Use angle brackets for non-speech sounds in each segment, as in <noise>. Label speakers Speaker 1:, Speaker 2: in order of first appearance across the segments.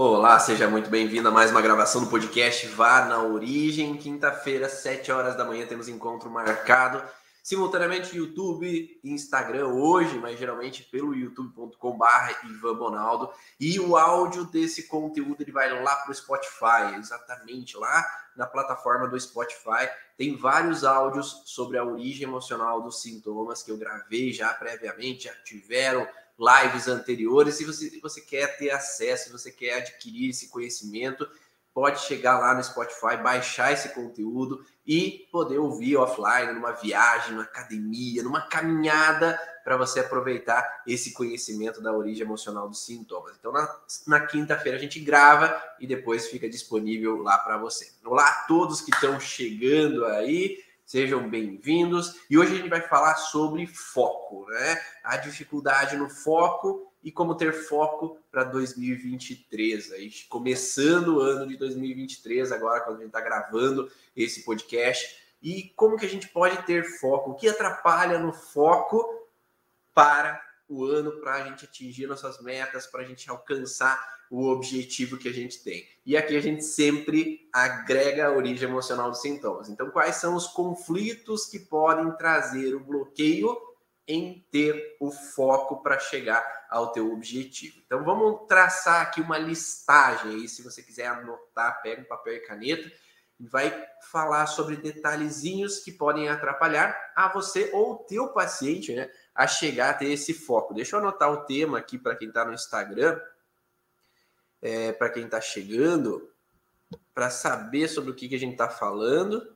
Speaker 1: Olá, seja muito bem-vindo a mais uma gravação do podcast Vá na Origem. Quinta-feira, 7 horas da manhã, temos encontro marcado simultaneamente YouTube e Instagram hoje, mas geralmente pelo youtube.com/barra Ivan Bonaldo. E o áudio desse conteúdo ele vai lá para o Spotify, exatamente lá na plataforma do Spotify. Tem vários áudios sobre a origem emocional dos sintomas que eu gravei já previamente, já tiveram lives anteriores. Se você, você quer ter acesso, se você quer adquirir esse conhecimento, pode chegar lá no Spotify, baixar esse conteúdo e poder ouvir offline, numa viagem, numa academia, numa caminhada, para você aproveitar esse conhecimento da origem emocional dos sintomas. Então, na, na quinta-feira a gente grava e depois fica disponível lá para você. Olá a todos que estão chegando aí. Sejam bem-vindos. E hoje a gente vai falar sobre foco, né? A dificuldade no foco e como ter foco para 2023. Aí, começando o ano de 2023, agora, quando a gente está gravando esse podcast. E como que a gente pode ter foco? O que atrapalha no foco para o ano, para a gente atingir nossas metas, para a gente alcançar o objetivo que a gente tem. E aqui a gente sempre agrega a origem emocional dos sintomas. Então, quais são os conflitos que podem trazer o bloqueio em ter o foco para chegar ao teu objetivo. Então vamos traçar aqui uma listagem aí, se você quiser anotar, pega um papel e caneta e vai falar sobre detalhezinhos que podem atrapalhar a você ou o teu paciente, né, a chegar a ter esse foco. Deixa eu anotar o tema aqui para quem está no Instagram, é, para quem está chegando, para saber sobre o que, que a gente está falando.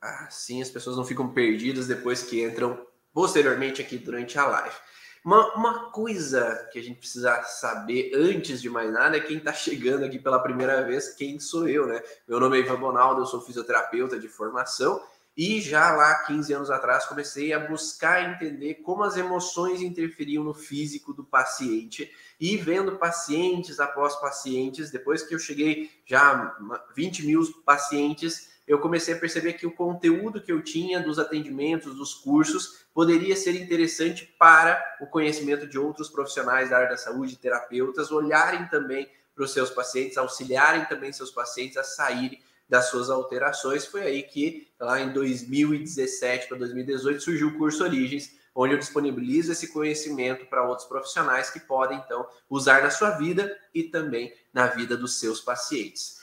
Speaker 1: Assim as pessoas não ficam perdidas depois que entram posteriormente aqui durante a live. Uma, uma coisa que a gente precisa saber antes de mais nada é quem está chegando aqui pela primeira vez, quem sou eu, né? Meu nome é Ivan Bonaldo, eu sou fisioterapeuta de formação e já lá 15 anos atrás comecei a buscar entender como as emoções interferiam no físico do paciente e vendo pacientes após pacientes, depois que eu cheguei já 20 mil pacientes eu comecei a perceber que o conteúdo que eu tinha dos atendimentos, dos cursos, poderia ser interessante para o conhecimento de outros profissionais da área da saúde, terapeutas, olharem também para os seus pacientes, auxiliarem também seus pacientes a saírem das suas alterações. Foi aí que, lá em 2017 para 2018, surgiu o curso Origens, onde eu disponibilizo esse conhecimento para outros profissionais que podem, então, usar na sua vida e também na vida dos seus pacientes.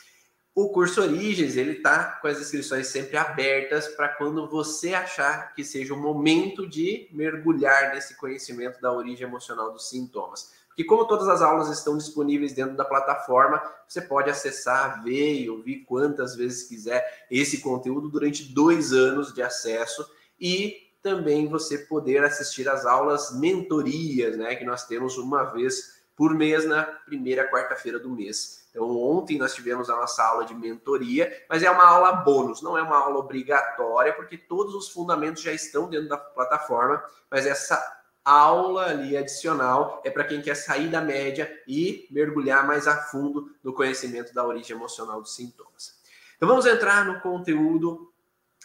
Speaker 1: O curso Origens, ele tá com as inscrições sempre abertas para quando você achar que seja o momento de mergulhar nesse conhecimento da origem emocional dos sintomas. Porque como todas as aulas estão disponíveis dentro da plataforma, você pode acessar, ver e ouvir quantas vezes quiser esse conteúdo durante dois anos de acesso e também você poder assistir às aulas mentorias, né, que nós temos uma vez por mês na primeira quarta-feira do mês. Então, ontem nós tivemos a nossa aula de mentoria, mas é uma aula bônus, não é uma aula obrigatória, porque todos os fundamentos já estão dentro da plataforma, mas essa aula ali adicional é para quem quer sair da média e mergulhar mais a fundo no conhecimento da origem emocional dos sintomas. Então, vamos entrar no conteúdo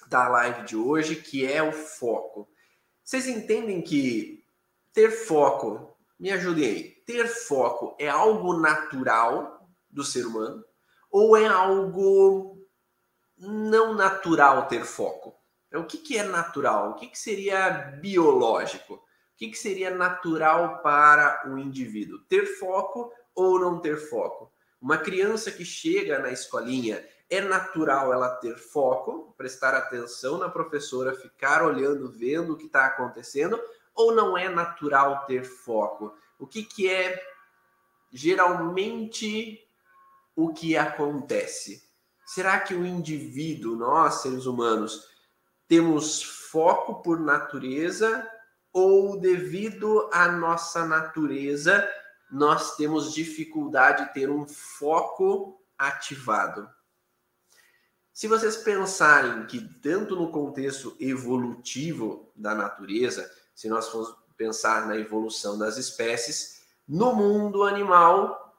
Speaker 1: da live de hoje, que é o foco. Vocês entendem que ter foco, me ajudem aí, ter foco é algo natural do ser humano? Ou é algo não natural ter foco? O que, que é natural? O que, que seria biológico? Que, que seria natural para o indivíduo? Ter foco ou não ter foco? Uma criança que chega na escolinha, é natural ela ter foco, prestar atenção na professora, ficar olhando, vendo o que está acontecendo, ou não é natural ter foco? O que, que é geralmente o que acontece? Será que o indivíduo, nós seres humanos, temos foco por natureza ou devido à nossa natureza nós temos dificuldade de ter um foco ativado? Se vocês pensarem que tanto no contexto evolutivo da natureza, se nós formos pensar na evolução das espécies, no mundo animal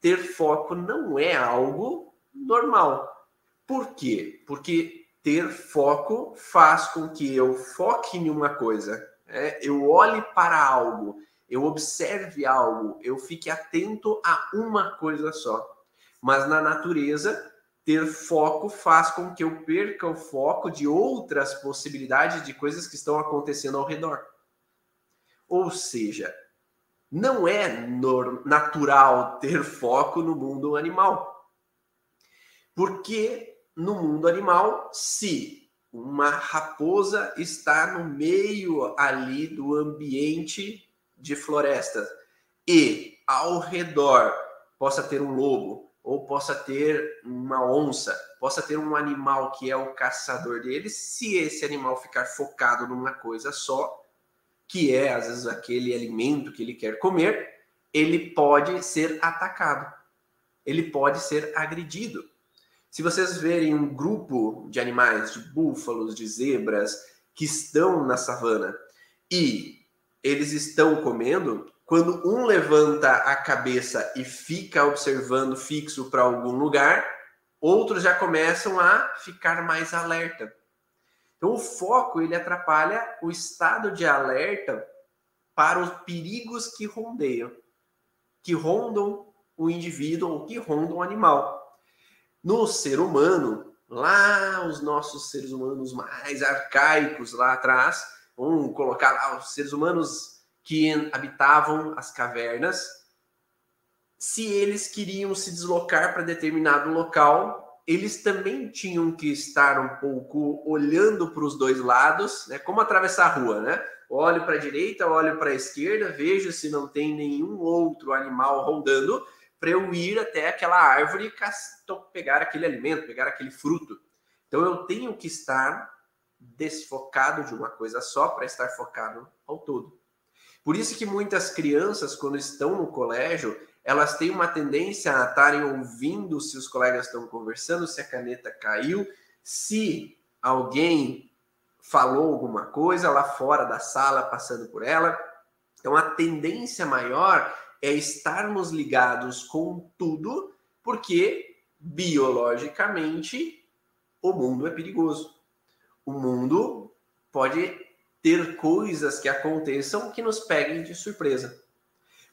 Speaker 1: ter foco não é algo normal. Por quê? Porque ter foco faz com que eu foque em uma coisa, é, eu olhe para algo, eu observe algo, eu fique atento a uma coisa só. Mas na natureza, ter foco faz com que eu perca o foco de outras possibilidades de coisas que estão acontecendo ao redor. Ou seja, não é natural ter foco no mundo animal. Porque no mundo animal, se uma raposa está no meio ali do ambiente de floresta e ao redor possa ter um lobo ou possa ter uma onça, possa ter um animal que é o caçador dele, se esse animal ficar focado numa coisa só, que é às vezes aquele alimento que ele quer comer, ele pode ser atacado. Ele pode ser agredido. Se vocês verem um grupo de animais, de búfalos, de zebras, que estão na savana e eles estão comendo, quando um levanta a cabeça e fica observando fixo para algum lugar, outros já começam a ficar mais alerta. Então o foco ele atrapalha o estado de alerta para os perigos que rondeiam, que rondam o indivíduo ou que rondam o animal. No ser humano, lá os nossos seres humanos mais arcaicos lá atrás, vamos colocar lá os seres humanos que habitavam as cavernas, se eles queriam se deslocar para determinado local, eles também tinham que estar um pouco olhando para os dois lados, né? Como atravessar a rua, né? Olho para a direita, olho para a esquerda, vejo se não tem nenhum outro animal rondando para eu ir até aquela árvore e pegar aquele alimento, pegar aquele fruto. Então eu tenho que estar desfocado de uma coisa só para estar focado ao todo. Por isso que muitas crianças, quando estão no colégio, elas têm uma tendência a estarem ouvindo se os colegas estão conversando, se a caneta caiu, se alguém falou alguma coisa lá fora da sala, passando por ela. Então, a tendência maior é estarmos ligados com tudo, porque biologicamente o mundo é perigoso. O mundo pode ter coisas que aconteçam que nos peguem de surpresa.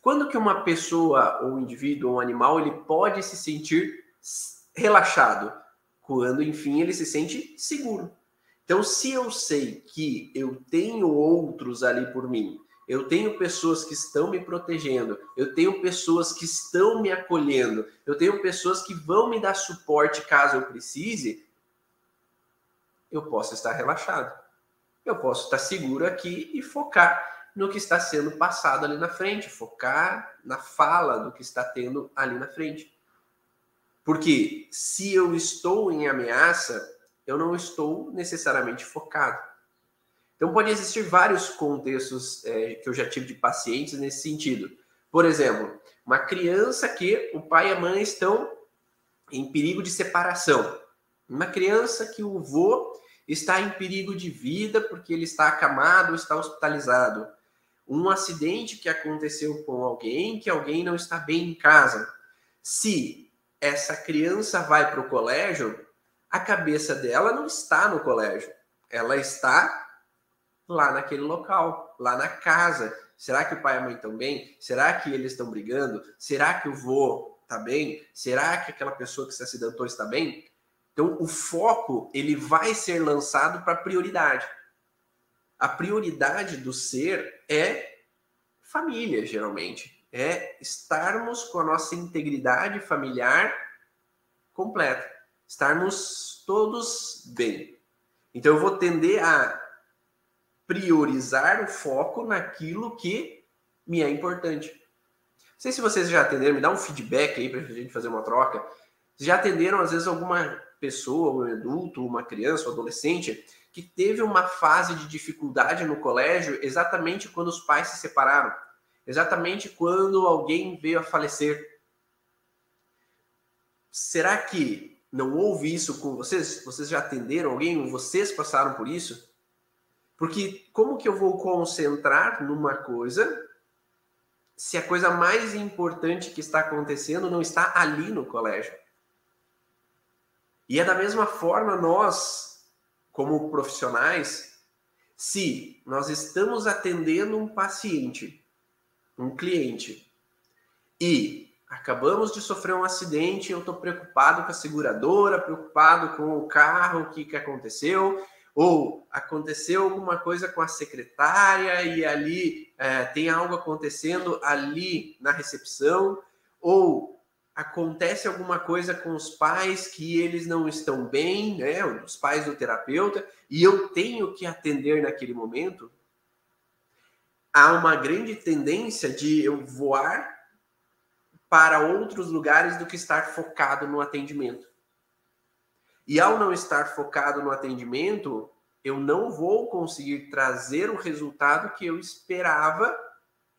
Speaker 1: Quando que uma pessoa, ou um indivíduo, ou um animal, ele pode se sentir relaxado? Quando, enfim, ele se sente seguro. Então, se eu sei que eu tenho outros ali por mim, eu tenho pessoas que estão me protegendo, eu tenho pessoas que estão me acolhendo, eu tenho pessoas que vão me dar suporte caso eu precise, eu posso estar relaxado. Eu posso estar seguro aqui e focar no que está sendo passado ali na frente, focar na fala do que está tendo ali na frente. Porque se eu estou em ameaça, eu não estou necessariamente focado. Então, pode existir vários contextos é, que eu já tive de pacientes nesse sentido. Por exemplo, uma criança que o pai e a mãe estão em perigo de separação. Uma criança que o vô está em perigo de vida porque ele está acamado, está hospitalizado. Um acidente que aconteceu com alguém, que alguém não está bem em casa. Se essa criança vai para o colégio, a cabeça dela não está no colégio. Ela está lá naquele local, lá na casa. Será que o pai e a mãe estão bem? Será que eles estão brigando? Será que o vô está bem? Será que aquela pessoa que se acidentou está bem? Então, o foco ele vai ser lançado para prioridade. A prioridade do ser é família, geralmente. É estarmos com a nossa integridade familiar completa. Estarmos todos bem. Então, eu vou tender a priorizar o foco naquilo que me é importante. Não sei se vocês já atenderam, me dá um feedback aí para a gente fazer uma troca. Já atenderam, às vezes, alguma pessoa, um adulto, uma criança, um adolescente, que teve uma fase de dificuldade no colégio exatamente quando os pais se separaram, exatamente quando alguém veio a falecer. Será que não houve isso com vocês? Vocês já atenderam alguém? Vocês passaram por isso? Porque como que eu vou concentrar numa coisa se a coisa mais importante que está acontecendo não está ali no colégio? E é da mesma forma nós, como profissionais, se nós estamos atendendo um paciente um cliente e acabamos de sofrer um acidente, eu estou preocupado com a seguradora, preocupado com o carro, o que, que aconteceu, ou aconteceu alguma coisa com a secretária e ali é, tem algo acontecendo ali na recepção, ou acontece alguma coisa com os pais que eles não estão bem, né, os pais do terapeuta, e eu tenho que atender naquele momento, há uma grande tendência de eu voar para outros lugares do que estar focado no atendimento. E ao não estar focado no atendimento, eu não vou conseguir trazer o resultado que eu esperava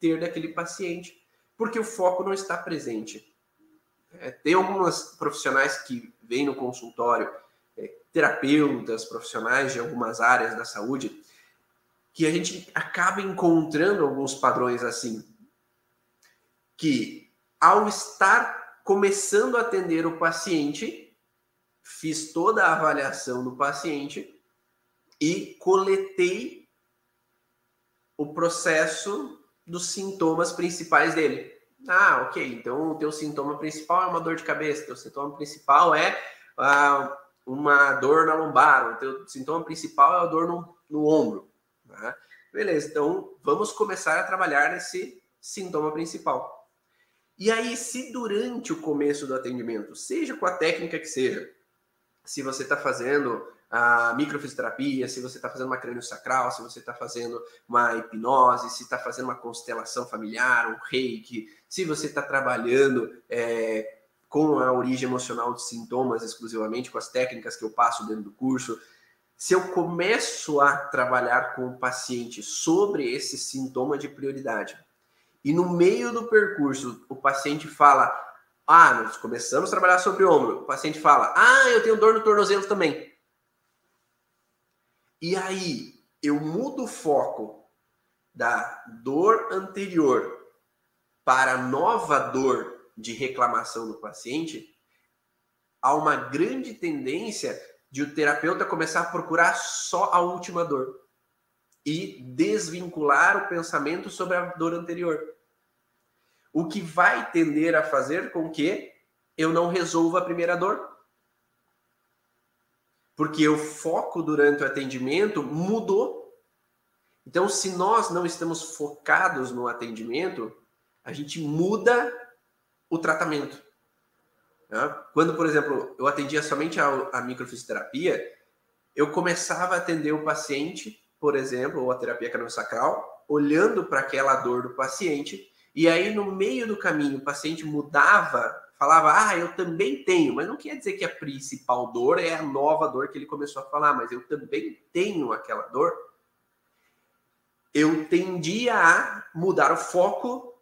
Speaker 1: ter daquele paciente, porque o foco não está presente. É, tem algumas profissionais que vêm no consultório, é, terapeutas, profissionais de algumas áreas da saúde, que a gente acaba encontrando alguns padrões assim, que ao estar começando a atender o paciente, fiz toda a avaliação do paciente e coletei o processo dos sintomas principais dele. Ah, ok. Então, o teu sintoma principal é uma dor de cabeça, o teu sintoma principal é ah, uma dor na lombar, o teu sintoma principal é a dor no, no ombro. Né? Beleza, então vamos começar a trabalhar nesse sintoma principal. E aí, se durante o começo do atendimento, seja com a técnica que seja, se você está fazendo a microfisioterapia, se você está fazendo uma crânio sacral, se você está fazendo uma hipnose, se está fazendo uma constelação familiar, um reiki, se você está trabalhando é, com a origem emocional de sintomas exclusivamente, com as técnicas que eu passo dentro do curso, se eu começo a trabalhar com o paciente sobre esse sintoma de prioridade, e no meio do percurso o paciente fala: Ah, nós começamos a trabalhar sobre o ombro. O paciente fala: Ah, eu tenho dor no tornozelo também. E aí eu mudo o foco da dor anterior para a nova dor de reclamação do paciente, há uma grande tendência de o terapeuta começar a procurar só a última dor e desvincular o pensamento sobre a dor anterior. O que vai tender a fazer com que eu não resolva a primeira dor. Porque o foco durante o atendimento mudou. Então, se nós não estamos focados no atendimento, a gente muda o tratamento. Né? Quando, por exemplo, eu atendia somente a, a microfisioterapia, eu começava a atender o paciente por exemplo, ou a terapia craniosacral, olhando para aquela dor do paciente, e aí no meio do caminho o paciente mudava, falava, ah, eu também tenho, mas não quer dizer que a principal dor é a nova dor que ele começou a falar, mas eu também tenho aquela dor. Eu tendia a mudar o foco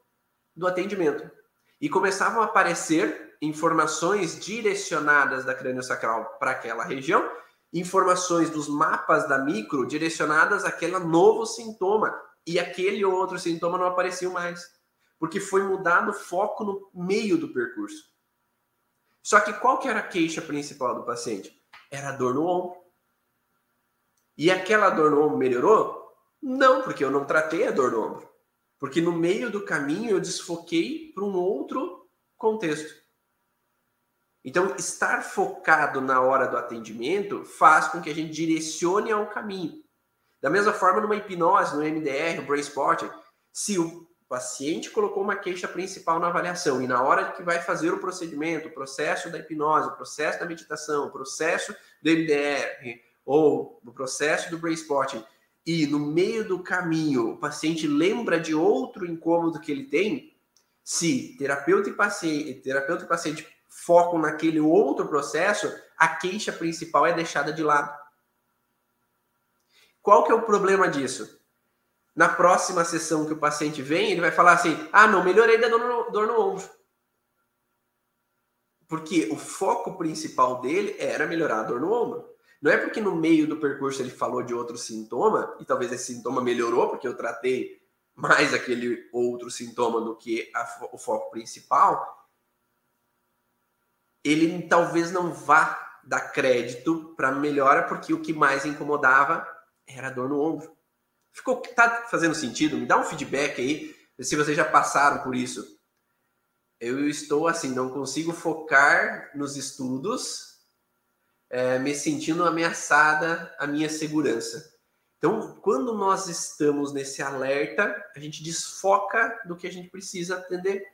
Speaker 1: do atendimento. E começavam a aparecer informações direcionadas da craniosacral para aquela região, informações dos mapas da micro direcionadas àquele novo sintoma e aquele outro sintoma não apareciam mais, porque foi mudado o foco no meio do percurso. Só que qual que era a queixa principal do paciente? Era a dor no ombro. E aquela dor no ombro melhorou? Não, porque eu não tratei a dor no ombro. Porque no meio do caminho eu desfoquei para um outro contexto. Então, estar focado na hora do atendimento faz com que a gente direcione ao caminho. Da mesma forma, numa hipnose, no MDR, no Brain Spotting, se o paciente colocou uma queixa principal na avaliação e na hora que vai fazer o procedimento, o processo da hipnose, o processo da meditação, o processo do MDR ou o processo do Brain Spotting, e no meio do caminho o paciente lembra de outro incômodo que ele tem, se terapeuta e paciente, terapeuta e paciente focam naquele outro processo, a queixa principal é deixada de lado. Qual que é o problema disso? Na próxima sessão que o paciente vem, ele vai falar assim: ah, não, melhorei da dor no, dor no ombro. Porque o foco principal dele era melhorar a dor no ombro. Não é porque no meio do percurso ele falou de outro sintoma, e talvez esse sintoma melhorou, porque eu tratei mais aquele outro sintoma do que a, o foco principal, ele talvez não vá dar crédito para melhora, porque o que mais incomodava era a dor no ombro. Ficou, tá fazendo sentido? Me dá um feedback aí Se vocês já passaram por isso, eu estou assim, não consigo focar nos estudos, é, me sentindo ameaçada a minha segurança. Então, quando nós estamos nesse alerta, a gente desfoca do que a gente precisa atender.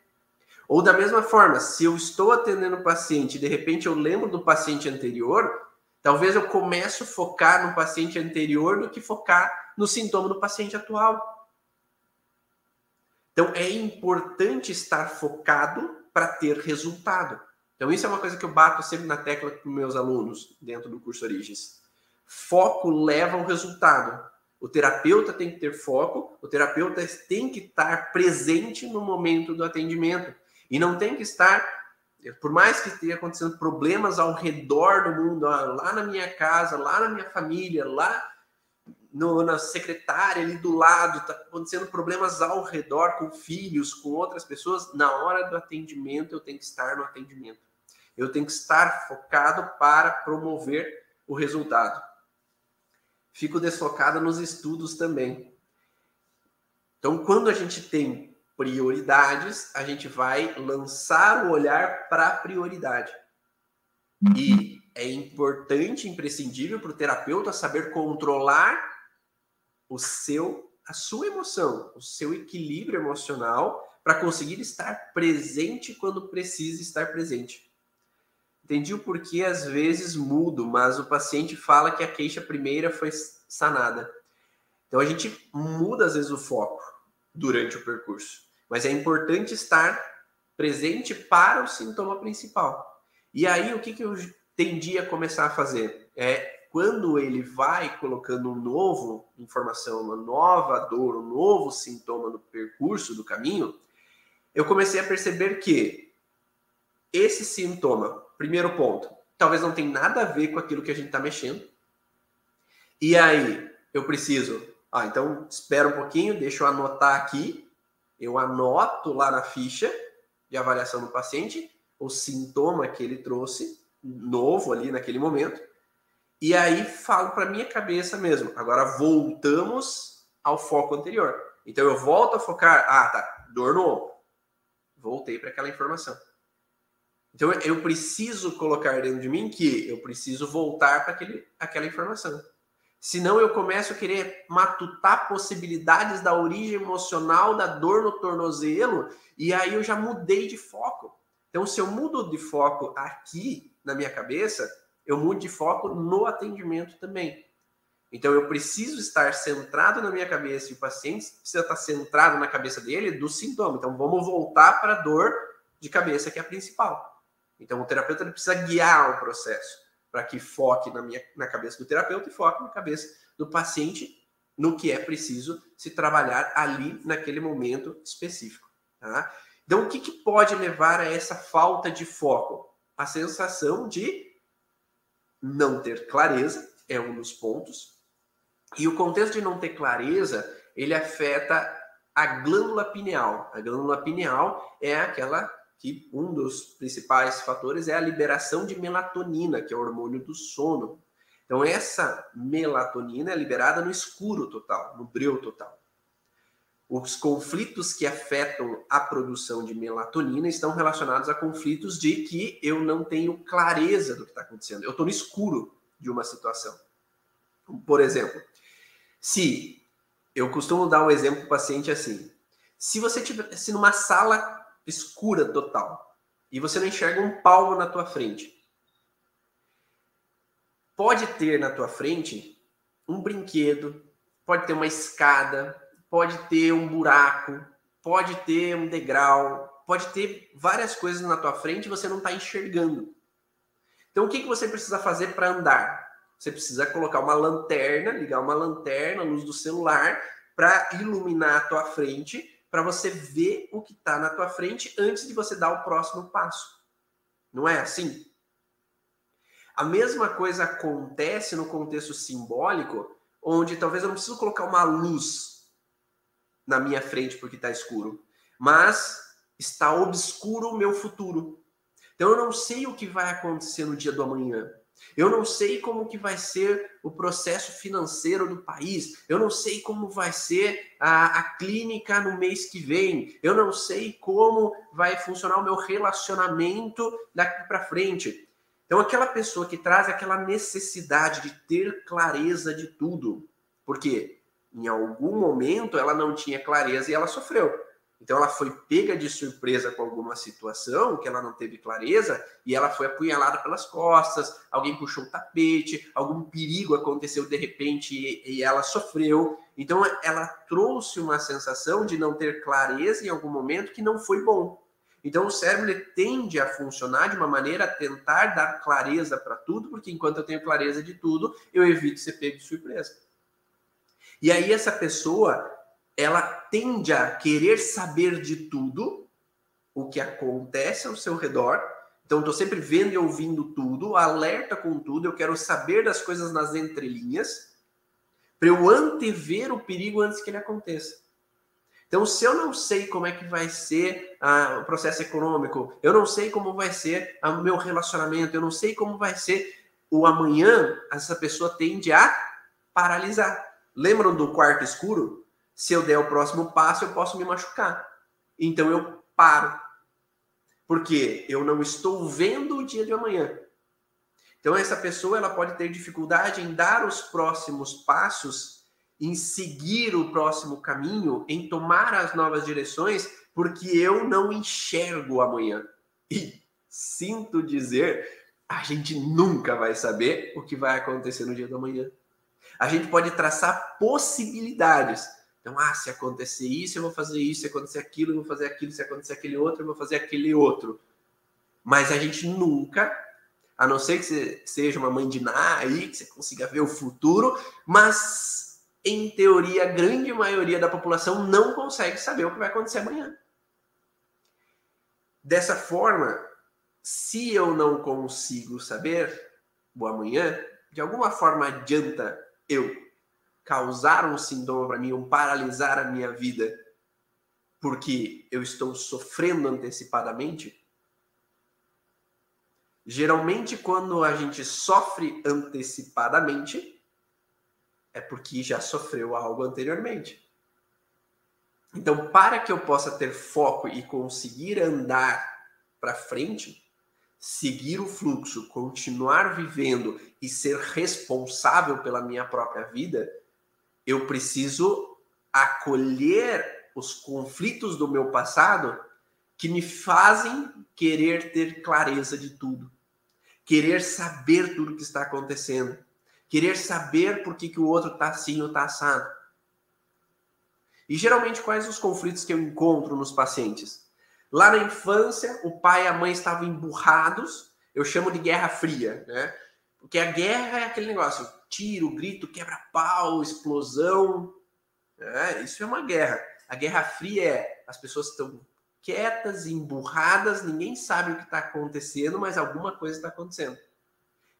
Speaker 1: Ou da mesma forma, se eu estou atendendo o paciente e de repente eu lembro do paciente anterior, talvez eu comece a focar no paciente anterior do que focar no sintoma do paciente atual. Então é importante estar focado para ter resultado. Então isso é uma coisa que eu bato sempre na tecla com meus alunos dentro do curso Origens. Foco leva ao resultado. O terapeuta tem que ter foco, o terapeuta tem que estar presente no momento do atendimento. E não tem que estar, por mais que esteja acontecendo problemas ao redor do mundo, lá na minha casa, lá na minha família, lá no, na secretária ali do lado, está acontecendo problemas ao redor com filhos, com outras pessoas, na hora do atendimento eu tenho que estar no atendimento. Eu tenho que estar focado para promover o resultado. Fico desfocado nos estudos também. Então, quando a gente tem prioridades, a gente vai lançar o olhar para a prioridade. E é importante, imprescindível para o terapeuta saber controlar o seu, a sua emoção, o seu equilíbrio emocional para conseguir estar presente quando precisa estar presente. Entendi o porquê às vezes mudo, mas o paciente fala que a queixa primeira foi sanada. Então a gente muda às vezes o foco durante o percurso. Mas é importante estar presente para o sintoma principal. E aí, o que, que eu tendi a começar a fazer? É quando ele vai colocando um novo informação, uma nova dor, um novo sintoma no percurso do caminho, eu comecei a perceber que esse sintoma, primeiro ponto, talvez não tenha nada a ver com aquilo que a gente está mexendo. E aí, eu preciso, ah, então espera um pouquinho, deixa eu anotar aqui eu anoto lá na ficha de avaliação do paciente o sintoma que ele trouxe, novo ali naquele momento, e aí falo para minha cabeça mesmo. Agora voltamos ao foco anterior. Então eu volto a focar, ah, tá, dor no ombro. Voltei para aquela informação. Então eu preciso colocar dentro de mim que eu preciso voltar para aquela informação. Senão eu começo a querer matutar possibilidades da origem emocional da dor no tornozelo e aí eu já mudei de foco. Então, se eu mudo de foco aqui na minha cabeça, eu mudo de foco no atendimento também. Então, eu preciso estar centrado na minha cabeça e o paciente precisa estar centrado na cabeça dele do sintoma. Então, vamos voltar para a dor de cabeça, que é a principal. Então, o terapeuta precisa guiar o processo para que foque na, minha, na cabeça do terapeuta e foque na cabeça do paciente no que é preciso se trabalhar ali naquele momento específico. Tá? Então, o que, que pode levar a essa falta de foco? A sensação de não ter clareza é um dos pontos. E o contexto de não ter clareza, ele afeta a glândula pineal. A glândula pineal é aquela que um dos principais fatores é a liberação de melatonina, que é o hormônio do sono. Então, essa melatonina é liberada no escuro total, no breu total. Os conflitos que afetam a produção de melatonina estão relacionados a conflitos de que eu não tenho clareza do que está acontecendo. Eu estou no escuro de uma situação. Por exemplo, se eu costumo dar um exemplo para o paciente assim: se você estivesse numa sala escura total e você não enxerga um palmo na tua frente. Pode ter na tua frente um brinquedo, pode ter uma escada, pode ter um buraco, pode ter um degrau, pode ter várias coisas na tua frente e você não está enxergando. Então, o que, que você precisa fazer para andar? Você precisa colocar uma lanterna, ligar uma lanterna, luz do celular, para iluminar a tua frente para você ver o que está na tua frente antes de você dar o próximo passo. Não é assim? A mesma coisa acontece no contexto simbólico, onde talvez eu não preciso colocar uma luz na minha frente porque está escuro, mas está obscuro o meu futuro. Então eu não sei o que vai acontecer no dia do amanhã. Eu não sei como que vai ser o processo financeiro do país. Eu não sei como vai ser a, a clínica no mês que vem. Eu não sei como vai funcionar o meu relacionamento daqui para frente. Então, aquela pessoa que traz aquela necessidade de ter clareza de tudo, porque em algum momento ela não tinha clareza e ela sofreu. Então ela foi pega de surpresa com alguma situação que ela não teve clareza e ela foi apunhalada pelas costas, alguém puxou o tapete, algum perigo aconteceu de repente e, e ela sofreu. Então ela trouxe uma sensação de não ter clareza em algum momento que não foi bom. Então o cérebro tende a funcionar de uma maneira a tentar dar clareza para tudo, porque enquanto eu tenho clareza de tudo, eu evito ser pego de surpresa. E aí essa pessoa ela tende a querer saber de tudo o que acontece ao seu redor. Então, estou sempre vendo e ouvindo tudo, alerta com tudo, eu quero saber das coisas nas entrelinhas, para eu antever o perigo antes que ele aconteça. Então, se eu não sei como é que vai ser ah, o processo econômico, eu não sei como vai ser o meu relacionamento, eu não sei como vai ser o amanhã, essa pessoa tende a paralisar. Lembram do quarto escuro? Se eu der o próximo passo, eu posso me machucar. Então eu paro. Porque eu não estou vendo o dia de amanhã. Então essa pessoa ela pode ter dificuldade em dar os próximos passos, em seguir o próximo caminho, em tomar as novas direções, porque eu não enxergo amanhã. E sinto dizer, a gente nunca vai saber o que vai acontecer no dia da manhã. A gente pode traçar possibilidades, então, ah, se acontecer isso, eu vou fazer isso, se acontecer aquilo, eu vou fazer aquilo, se acontecer aquele outro, eu vou fazer aquele outro. Mas a gente nunca, a não ser que você seja uma mãe de Ná aí, que você consiga ver o futuro, mas em teoria, a grande maioria da população não consegue saber o que vai acontecer amanhã. Dessa forma, se eu não consigo saber o amanhã, de alguma forma adianta eu causar um sintoma para mim, um paralisar a minha vida, porque eu estou sofrendo antecipadamente? Geralmente, quando a gente sofre antecipadamente, é porque já sofreu algo anteriormente. Então, para que eu possa ter foco e conseguir andar para frente, seguir o fluxo, continuar vivendo e ser responsável pela minha própria vida, eu preciso acolher os conflitos do meu passado que me fazem querer ter clareza de tudo, querer saber tudo que está acontecendo, querer saber por que, que o outro está assim ou está assado. E geralmente quais os conflitos que eu encontro nos pacientes? Lá na infância, o pai e a mãe estavam emburrados, eu chamo de guerra fria, né? Porque a guerra é aquele negócio, tiro, grito, quebra-pau, explosão. É, isso é uma guerra. A Guerra Fria é as pessoas estão quietas, emburradas, ninguém sabe o que está acontecendo, mas alguma coisa está acontecendo.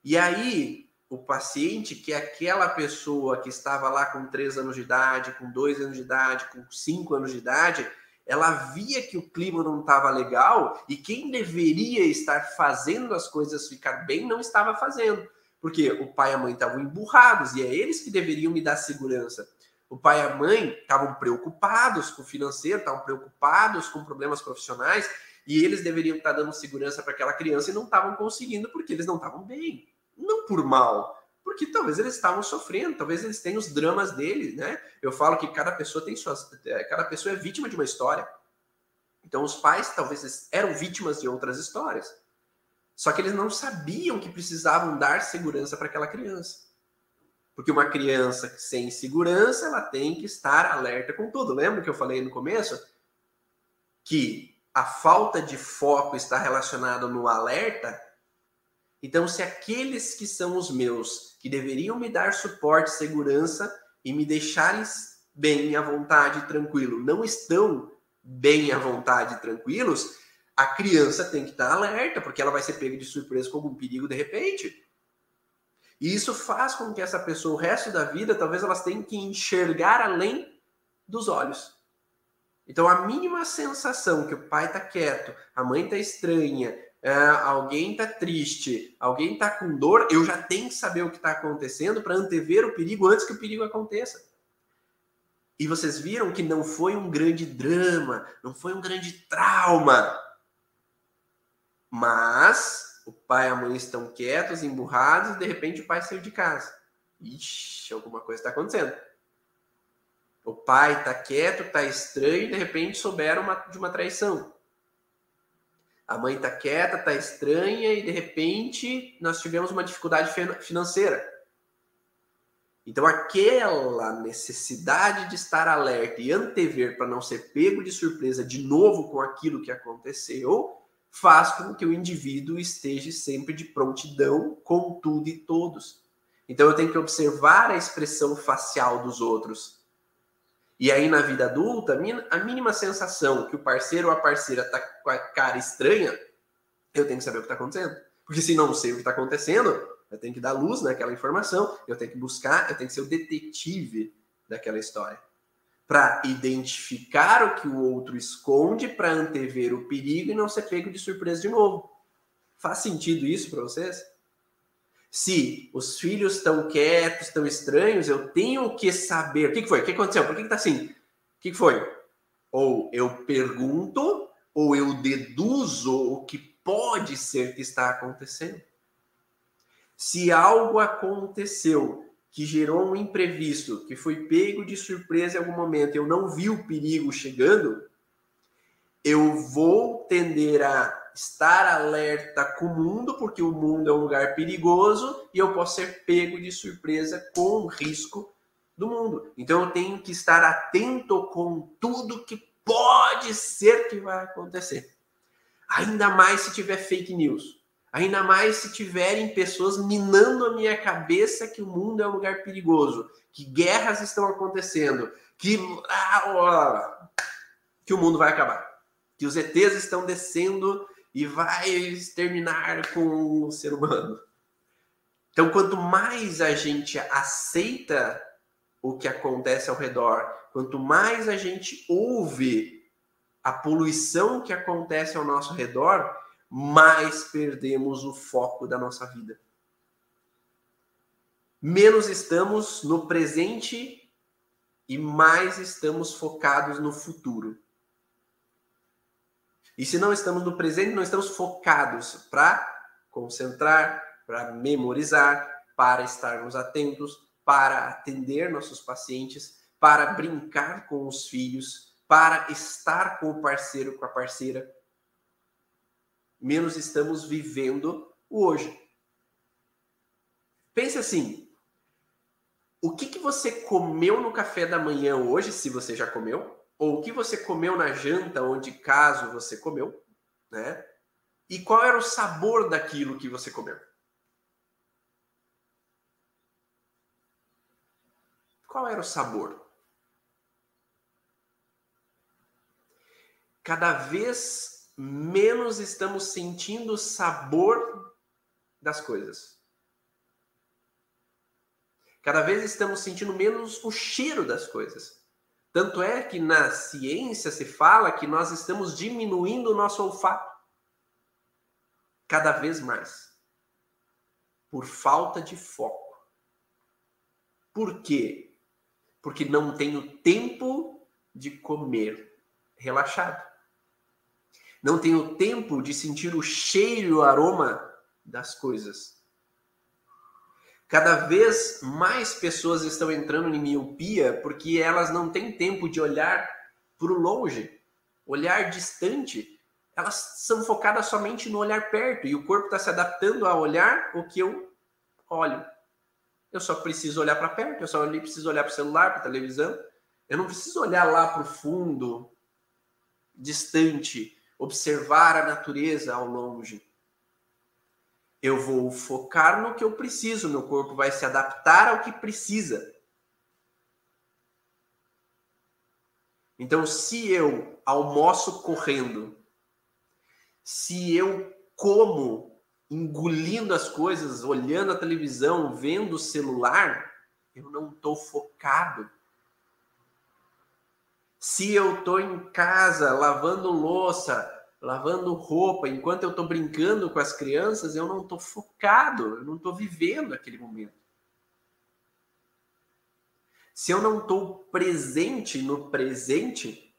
Speaker 1: E aí, o paciente, que é aquela pessoa que estava lá com 3 anos de idade, com 2 anos de idade, com 5 anos de idade, ela via que o clima não estava legal e quem deveria estar fazendo as coisas ficar bem não estava fazendo. Porque o pai e a mãe estavam emburrados e é eles que deveriam me dar segurança. O pai e a mãe estavam preocupados com o financeiro, estavam preocupados com problemas profissionais e eles deveriam estar dando segurança para aquela criança e não estavam conseguindo porque eles não estavam bem. Não por mal, porque talvez eles estavam sofrendo, talvez eles tenham os dramas deles, né? Eu falo que cada pessoa tem suas, é, cada pessoa é vítima de uma história. Então os pais talvez eram vítimas de outras histórias. Só que eles não sabiam que precisavam dar segurança para aquela criança. Porque uma criança sem segurança, ela tem que estar alerta com tudo. Lembra que eu falei no começo? Que a falta de foco está relacionada no alerta. Então, se aqueles que são os meus, que deveriam me dar suporte, segurança e me deixarem bem à vontade tranquilo, não estão bem à vontade tranquilos, a criança tem que estar alerta, porque ela vai ser pega de surpresa com algum perigo de repente. E isso faz com que essa pessoa, o resto da vida, talvez elas tenham que enxergar além dos olhos. Então, a mínima sensação que o pai está quieto, a mãe está estranha, é, alguém está triste, alguém está com dor, eu já tenho que saber o que está acontecendo para antever o perigo antes que o perigo aconteça. E vocês viram que não foi um grande drama, não foi um grande trauma. Mas o pai e a mãe estão quietos, emburrados, e de repente o pai saiu de casa. Ixi, alguma coisa está acontecendo. O pai está quieto, está estranho, e de repente souberam uma, de uma traição. A mãe está quieta, está estranha e de repente nós tivemos uma dificuldade financeira. Então, aquela necessidade de estar alerta e antever para não ser pego de surpresa de novo com aquilo que aconteceu, faz com que o indivíduo esteja sempre de prontidão com tudo e todos. Então, eu tenho que observar a expressão facial dos outros e aí, na vida adulta, a mínima sensação que o parceiro ou a parceira tá com a cara estranha, eu tenho que saber o que está acontecendo. Porque se não sei o que está acontecendo, eu tenho que dar luz naquela informação, eu tenho que buscar, eu tenho que ser o detetive daquela história. Para identificar o que o outro esconde, para antever o perigo e não ser pego de surpresa de novo. Faz sentido isso para vocês? Se os filhos estão quietos, estão estranhos, eu tenho que saber. O que, foi? O que aconteceu? Por que está assim? O que foi? Ou eu pergunto, ou eu deduzo o que pode ser que está acontecendo. Se algo aconteceu que gerou um imprevisto, que foi pego de surpresa em algum momento, eu não vi o perigo chegando, eu vou tender a estar alerta com o mundo, porque o mundo é um lugar perigoso e eu posso ser pego de surpresa com o risco do mundo. Então eu tenho que estar atento com tudo que pode ser que vai acontecer. Ainda mais se tiver fake news. Ainda mais se tiverem pessoas minando a minha cabeça que o mundo é um lugar perigoso, que guerras estão acontecendo, que, ah, que o mundo vai acabar, que os ETs estão descendo e vai exterminar com o ser humano. Então, quanto mais a gente aceita o que acontece ao redor, quanto mais a gente ouve a poluição que acontece ao nosso redor, mais perdemos o foco da nossa vida. Menos estamos no presente e mais estamos focados no futuro. E se não estamos no presente, não estamos focados para concentrar, para memorizar, para estarmos atentos, para atender nossos pacientes, para brincar com os filhos, para estar com o parceiro, com a parceira. Menos estamos vivendo o hoje. Pense assim: o que, que você comeu no café da manhã hoje, se você já comeu? Ou o que você comeu na janta, onde caso você comeu, né? E qual era o sabor daquilo que você comeu? Qual era o sabor? Cada vez menos estamos sentindo o sabor das coisas. Cada vez estamos sentindo menos o cheiro das coisas. Tanto é que na ciência se fala que nós estamos diminuindo o nosso olfato cada vez mais por falta de foco. Por quê? Porque não tenho tempo de comer relaxado. Não tenho tempo de sentir o cheiro o aroma das coisas. Cada vez mais pessoas estão entrando em miopia porque elas não têm tempo de olhar para o longe, olhar distante. Elas são focadas somente no olhar perto e o corpo está se adaptando a olhar o que eu olho. Eu só preciso olhar para perto, eu só preciso olhar para o celular, para a televisão. Eu não preciso olhar lá para o fundo, distante, observar a natureza ao longe eu vou focar no que eu preciso, meu corpo vai se adaptar ao que precisa. Então, se eu almoço correndo, se eu como engolindo as coisas, olhando a televisão, vendo o celular, eu não estou focado. Se eu estou em casa lavando louça, lavando roupa, enquanto eu estou brincando com as crianças, eu não estou focado, eu não estou vivendo aquele momento. Se eu não estou presente no presente,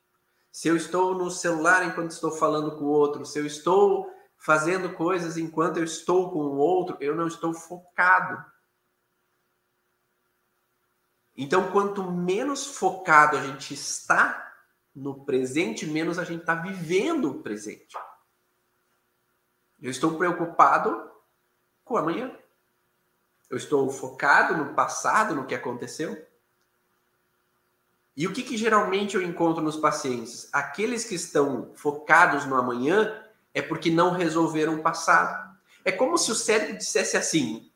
Speaker 1: se eu estou no celular enquanto estou falando com o outro, se eu estou fazendo coisas enquanto eu estou com o outro, eu não estou focado. Então, quanto menos focado a gente está no presente, menos a gente está vivendo o presente. Eu estou preocupado com amanhã. Eu estou focado no passado, no que aconteceu. E o que, que geralmente eu encontro nos pacientes? Aqueles que estão focados no amanhã é porque não resolveram o passado. É como se o cérebro dissesse assim: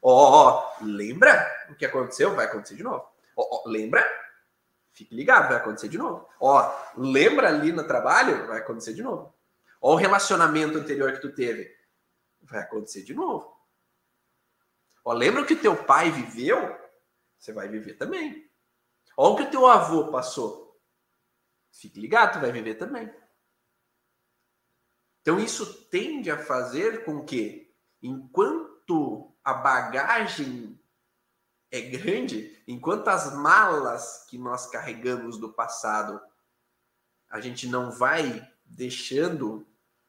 Speaker 1: Ó, oh, lembra o que aconteceu? Vai acontecer de novo. Ó, oh, lembra? Fique ligado, vai acontecer de novo. Ó, lembra ali no trabalho? Vai acontecer de novo. Ó, o relacionamento anterior que tu teve? Vai acontecer de novo. Ó, lembra o que teu pai viveu? Você vai viver também. Ó, o que teu avô passou? Fique ligado, tu vai viver também. Então isso tende a fazer com que, enquanto a bagagem é grande, enquanto as malas que nós carregamos do passado, a gente não vai deixando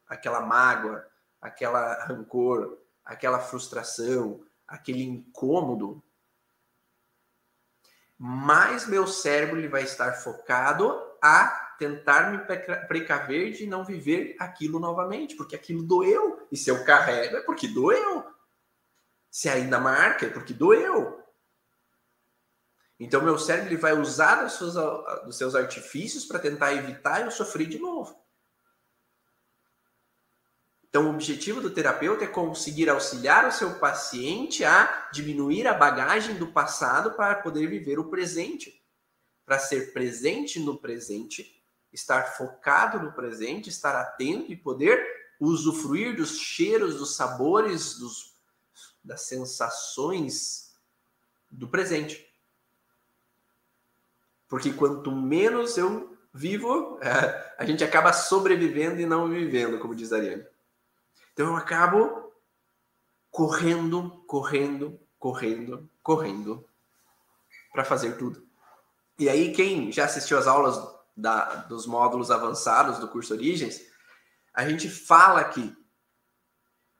Speaker 1: aquela mágoa, aquela rancor, aquela frustração, aquele incômodo, mais meu cérebro ele vai estar focado a tentar me precaver de não viver aquilo novamente, porque aquilo doeu. E se eu carrego é porque doeu. Se ainda marca é porque doeu. Então, meu cérebro ele vai usar dos seus, seus artifícios para tentar evitar eu sofrer de novo. Então, o objetivo do terapeuta é conseguir auxiliar o seu paciente a diminuir a bagagem do passado para poder viver o presente. Para ser presente no presente, estar focado no presente, estar atento e poder usufruir dos cheiros, dos sabores, dos, das sensações do presente. Porque quanto menos eu vivo, é, a gente acaba sobrevivendo e não vivendo, como diz a Ariane. Então eu acabo correndo, correndo, correndo, correndo para fazer tudo. E aí, quem já assistiu às aulas da, dos módulos avançados do curso Origens, a gente fala que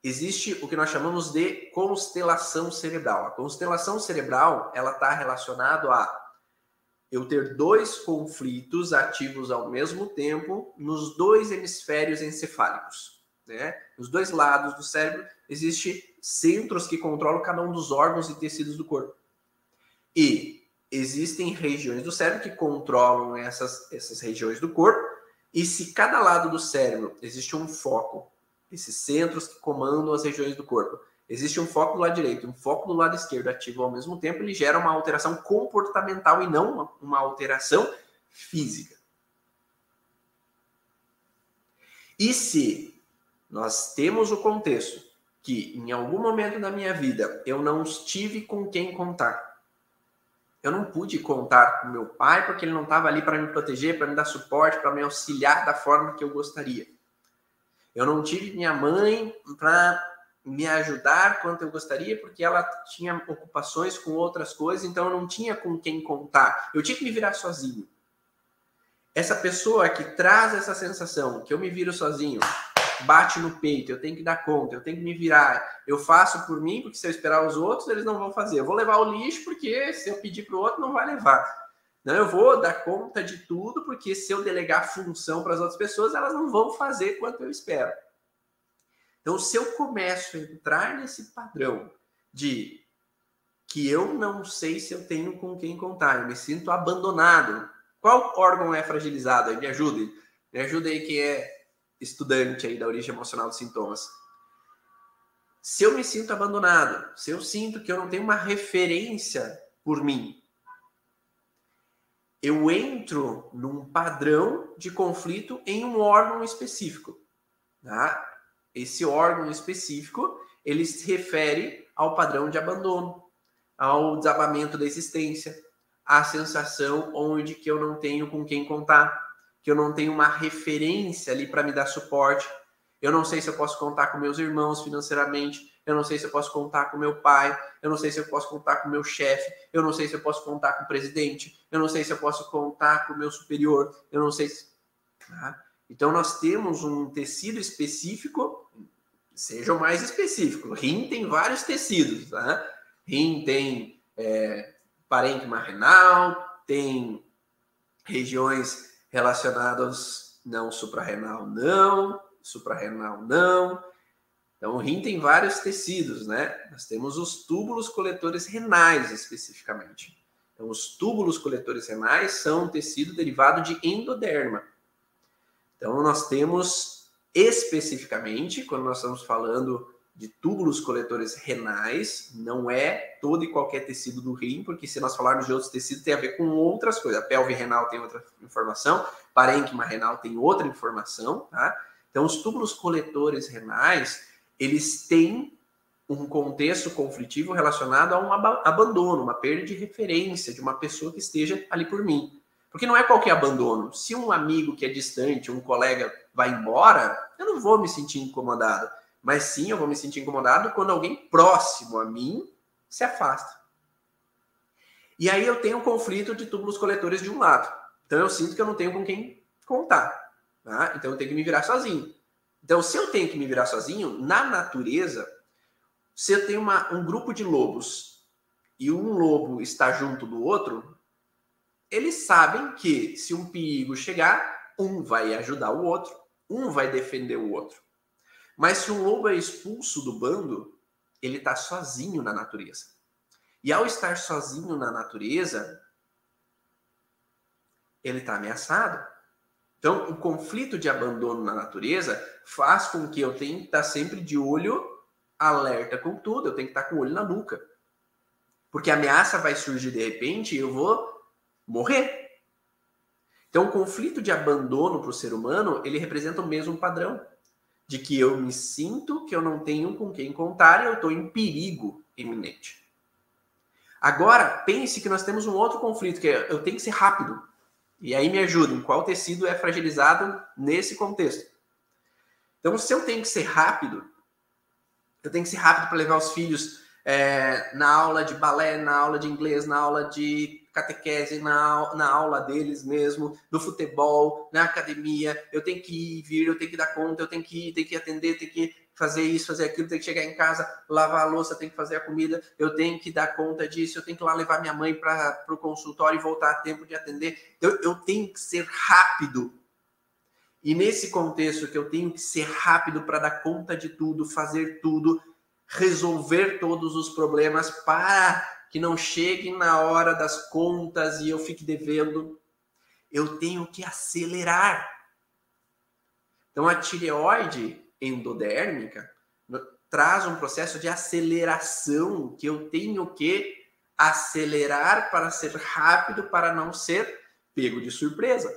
Speaker 1: existe o que nós chamamos de constelação cerebral. A constelação cerebral ela está relacionada a eu ter dois conflitos ativos ao mesmo tempo nos dois hemisférios encefálicos. Né? Nos dois lados do cérebro existem centros que controlam cada um dos órgãos e tecidos do corpo. E existem regiões do cérebro que controlam essas, essas regiões do corpo. E se cada lado do cérebro existe um foco, esses centros que comandam as regiões do corpo, Existe um foco do lado direito, um foco do lado esquerdo ativo ao mesmo tempo, ele gera uma alteração comportamental e não uma, uma alteração física. E se nós temos o contexto que em algum momento da minha vida eu não estive com quem contar, eu não pude contar com meu pai porque ele não estava ali para me proteger, para me dar suporte, para me auxiliar da forma que eu gostaria. Eu não tive minha mãe para me ajudar quanto eu gostaria, porque ela tinha ocupações com outras coisas, então eu não tinha com quem contar. Eu tinha que me virar sozinho. Essa pessoa que traz essa sensação que eu me viro sozinho, bate no peito, eu tenho que dar conta, eu tenho que me virar, eu faço por mim, porque se eu esperar os outros, eles não vão fazer. Eu vou levar o lixo, porque se eu pedir para o outro, não vai levar. Não, eu vou dar conta de tudo, porque se eu delegar função para as outras pessoas, elas não vão fazer quanto eu espero. Então, se eu começo a entrar nesse padrão de que eu não sei se eu tenho com quem contar, eu me sinto abandonado. Qual órgão é fragilizado? Me ajudem. Me ajudem aí quem é estudante aí da origem emocional dos sintomas. Se eu me sinto abandonado, se eu sinto que eu não tenho uma referência por mim, eu entro num padrão de conflito em um órgão específico. Tá? Esse órgão específico, ele se refere ao padrão de abandono, ao desabamento da existência, à sensação onde que eu não tenho com quem contar, que eu não tenho uma referência ali para me dar suporte. Eu não sei se eu posso contar com meus irmãos financeiramente. Eu não sei se eu posso contar com meu pai. Eu não sei se eu posso contar com meu chefe. Eu não sei se eu posso contar com o presidente. Eu não sei se eu posso contar com o meu superior. Eu não sei se. Tá? Então, nós temos um tecido específico, seja o mais específico. Rim tem vários tecidos. Tá? Rim tem é, parênquima renal, tem regiões relacionadas não suprarrenal, não, suprarrenal, não. Então, o rim tem vários tecidos, né? Nós temos os túbulos coletores renais, especificamente. Então, os túbulos coletores renais são um tecido derivado de endoderma. Então, nós temos especificamente, quando nós estamos falando de túbulos coletores renais, não é todo e qualquer tecido do rim, porque se nós falarmos de outros tecidos, tem a ver com outras coisas. A pelve renal tem outra informação, parênquima renal tem outra informação, tá? Então, os túbulos coletores renais, eles têm um contexto conflitivo relacionado a um abandono, uma perda de referência de uma pessoa que esteja ali por mim. Porque não é qualquer abandono. Se um amigo que é distante, um colega vai embora, eu não vou me sentir incomodado mas sim, eu vou me sentir incomodado quando alguém próximo a mim se afasta. E aí eu tenho um conflito de túbulos coletores de um lado. Então eu sinto que eu não tenho com quem contar. Tá? Então eu tenho que me virar sozinho. Então, se eu tenho que me virar sozinho, na natureza, se eu tenho uma, um grupo de lobos e um lobo está junto do outro, eles sabem que se um perigo chegar, um vai ajudar o outro, um vai defender o outro. Mas se um lobo é expulso do bando, ele está sozinho na natureza. E ao estar sozinho na natureza, ele está ameaçado. Então, o conflito de abandono na natureza faz com que eu tenha que estar sempre de olho alerta com tudo, eu tenho que estar com o olho na nuca. Porque a ameaça vai surgir de repente e eu vou morrer. Então, o conflito de abandono para o ser humano, ele representa o mesmo padrão de que eu me sinto que eu não tenho com quem contar e eu estou em perigo iminente. Agora, pense que nós temos um outro conflito, que é eu tenho que ser rápido. E aí me ajudem, qual tecido é fragilizado nesse contexto? Então, se eu tenho que ser rápido, eu tenho que ser rápido para levar os filhos é, na aula de balé, na aula de inglês, na aula de catequese, na, na aula deles mesmo, no futebol, na academia. Eu tenho que ir, vir, eu tenho que dar conta, eu tenho que ir, tenho que atender, tenho que fazer isso, fazer aquilo, tenho que chegar em casa, lavar a louça, tenho que fazer a comida, eu tenho que dar conta disso, eu tenho que ir lá levar minha mãe para o consultório e voltar a tempo de atender. Eu, eu tenho que ser rápido. E nesse contexto que eu tenho que ser rápido para dar conta de tudo, fazer tudo, resolver todos os problemas para que não chegue na hora das contas e eu fique devendo. Eu tenho que acelerar. Então, a tireoide endodérmica traz um processo de aceleração que eu tenho que acelerar para ser rápido, para não ser pego de surpresa.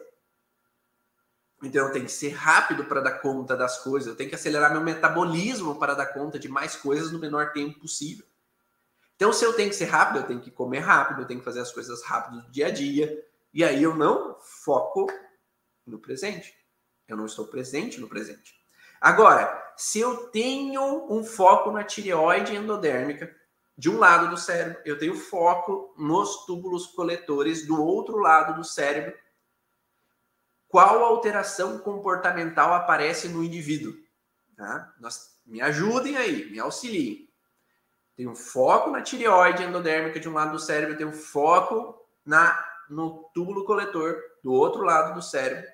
Speaker 1: Então eu tenho que ser rápido para dar conta das coisas, eu tenho que acelerar meu metabolismo para dar conta de mais coisas no menor tempo possível. Então, se eu tenho que ser rápido, eu tenho que comer rápido, eu tenho que fazer as coisas rápido do dia a dia. E aí eu não foco no presente. Eu não estou presente no presente. Agora, se eu tenho um foco na tireoide endodérmica, de um lado do cérebro, eu tenho foco nos túbulos coletores do outro lado do cérebro, qual alteração comportamental aparece no indivíduo? Tá? Nós, me ajudem aí, me auxiliem. Tem um foco na tireoide endodérmica de um lado do cérebro, tem um foco na no túbulo coletor do outro lado do cérebro.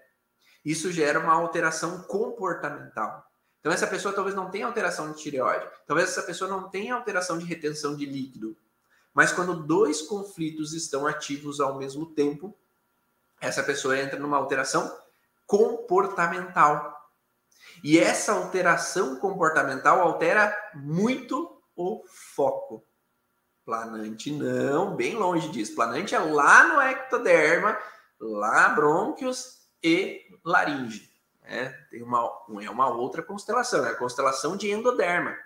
Speaker 1: Isso gera uma alteração comportamental. Então essa pessoa talvez não tenha alteração de tireoide, talvez essa pessoa não tenha alteração de retenção de líquido. Mas quando dois conflitos estão ativos ao mesmo tempo, essa pessoa entra numa alteração comportamental. E essa alteração comportamental altera muito o foco. Planante não, bem longe disso. Planante é lá no ectoderma, lá brônquios e laringe. Né? Tem uma, é uma outra constelação, é a constelação de endoderma.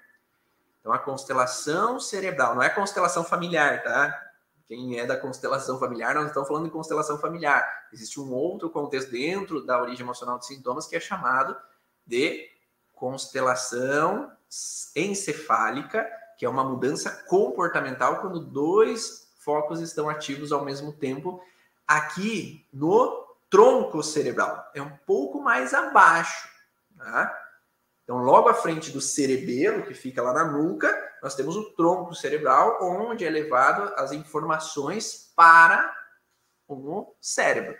Speaker 1: Então, a constelação cerebral, não é constelação familiar, tá? Quem é da constelação familiar, nós estamos falando de constelação familiar. Existe um outro contexto dentro da origem emocional de sintomas que é chamado de constelação encefálica, que é uma mudança comportamental quando dois focos estão ativos ao mesmo tempo aqui no tronco cerebral. É um pouco mais abaixo. Tá? Então, logo à frente do cerebelo, que fica lá na nuca, nós temos o tronco cerebral, onde é levado as informações para o cérebro.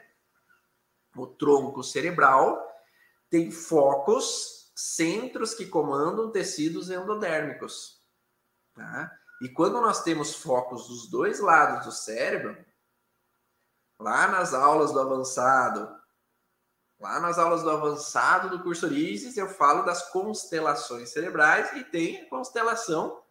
Speaker 1: O tronco cerebral tem focos, centros que comandam tecidos endodérmicos. Tá? E quando nós temos focos dos dois lados do cérebro, lá nas aulas do avançado, lá nas aulas do avançado do curso Origens, eu falo das constelações cerebrais e tem a constelação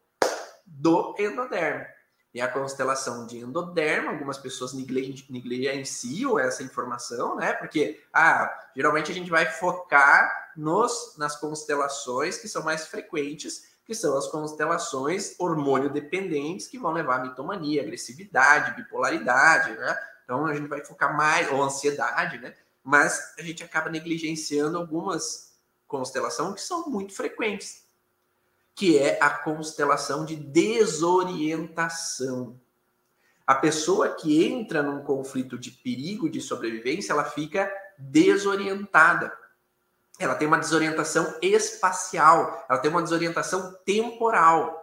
Speaker 1: do endodermo. E a constelação de endodermo, algumas pessoas negligenciam essa informação, né? Porque, ah, geralmente a gente vai focar nos, nas constelações que são mais frequentes, que são as constelações hormônio dependentes, que vão levar a mitomania, agressividade, bipolaridade, né? Então a gente vai focar mais, ou ansiedade, né? Mas a gente acaba negligenciando algumas constelações que são muito frequentes que é a constelação de desorientação. A pessoa que entra num conflito de perigo de sobrevivência, ela fica desorientada. Ela tem uma desorientação espacial, ela tem uma desorientação temporal.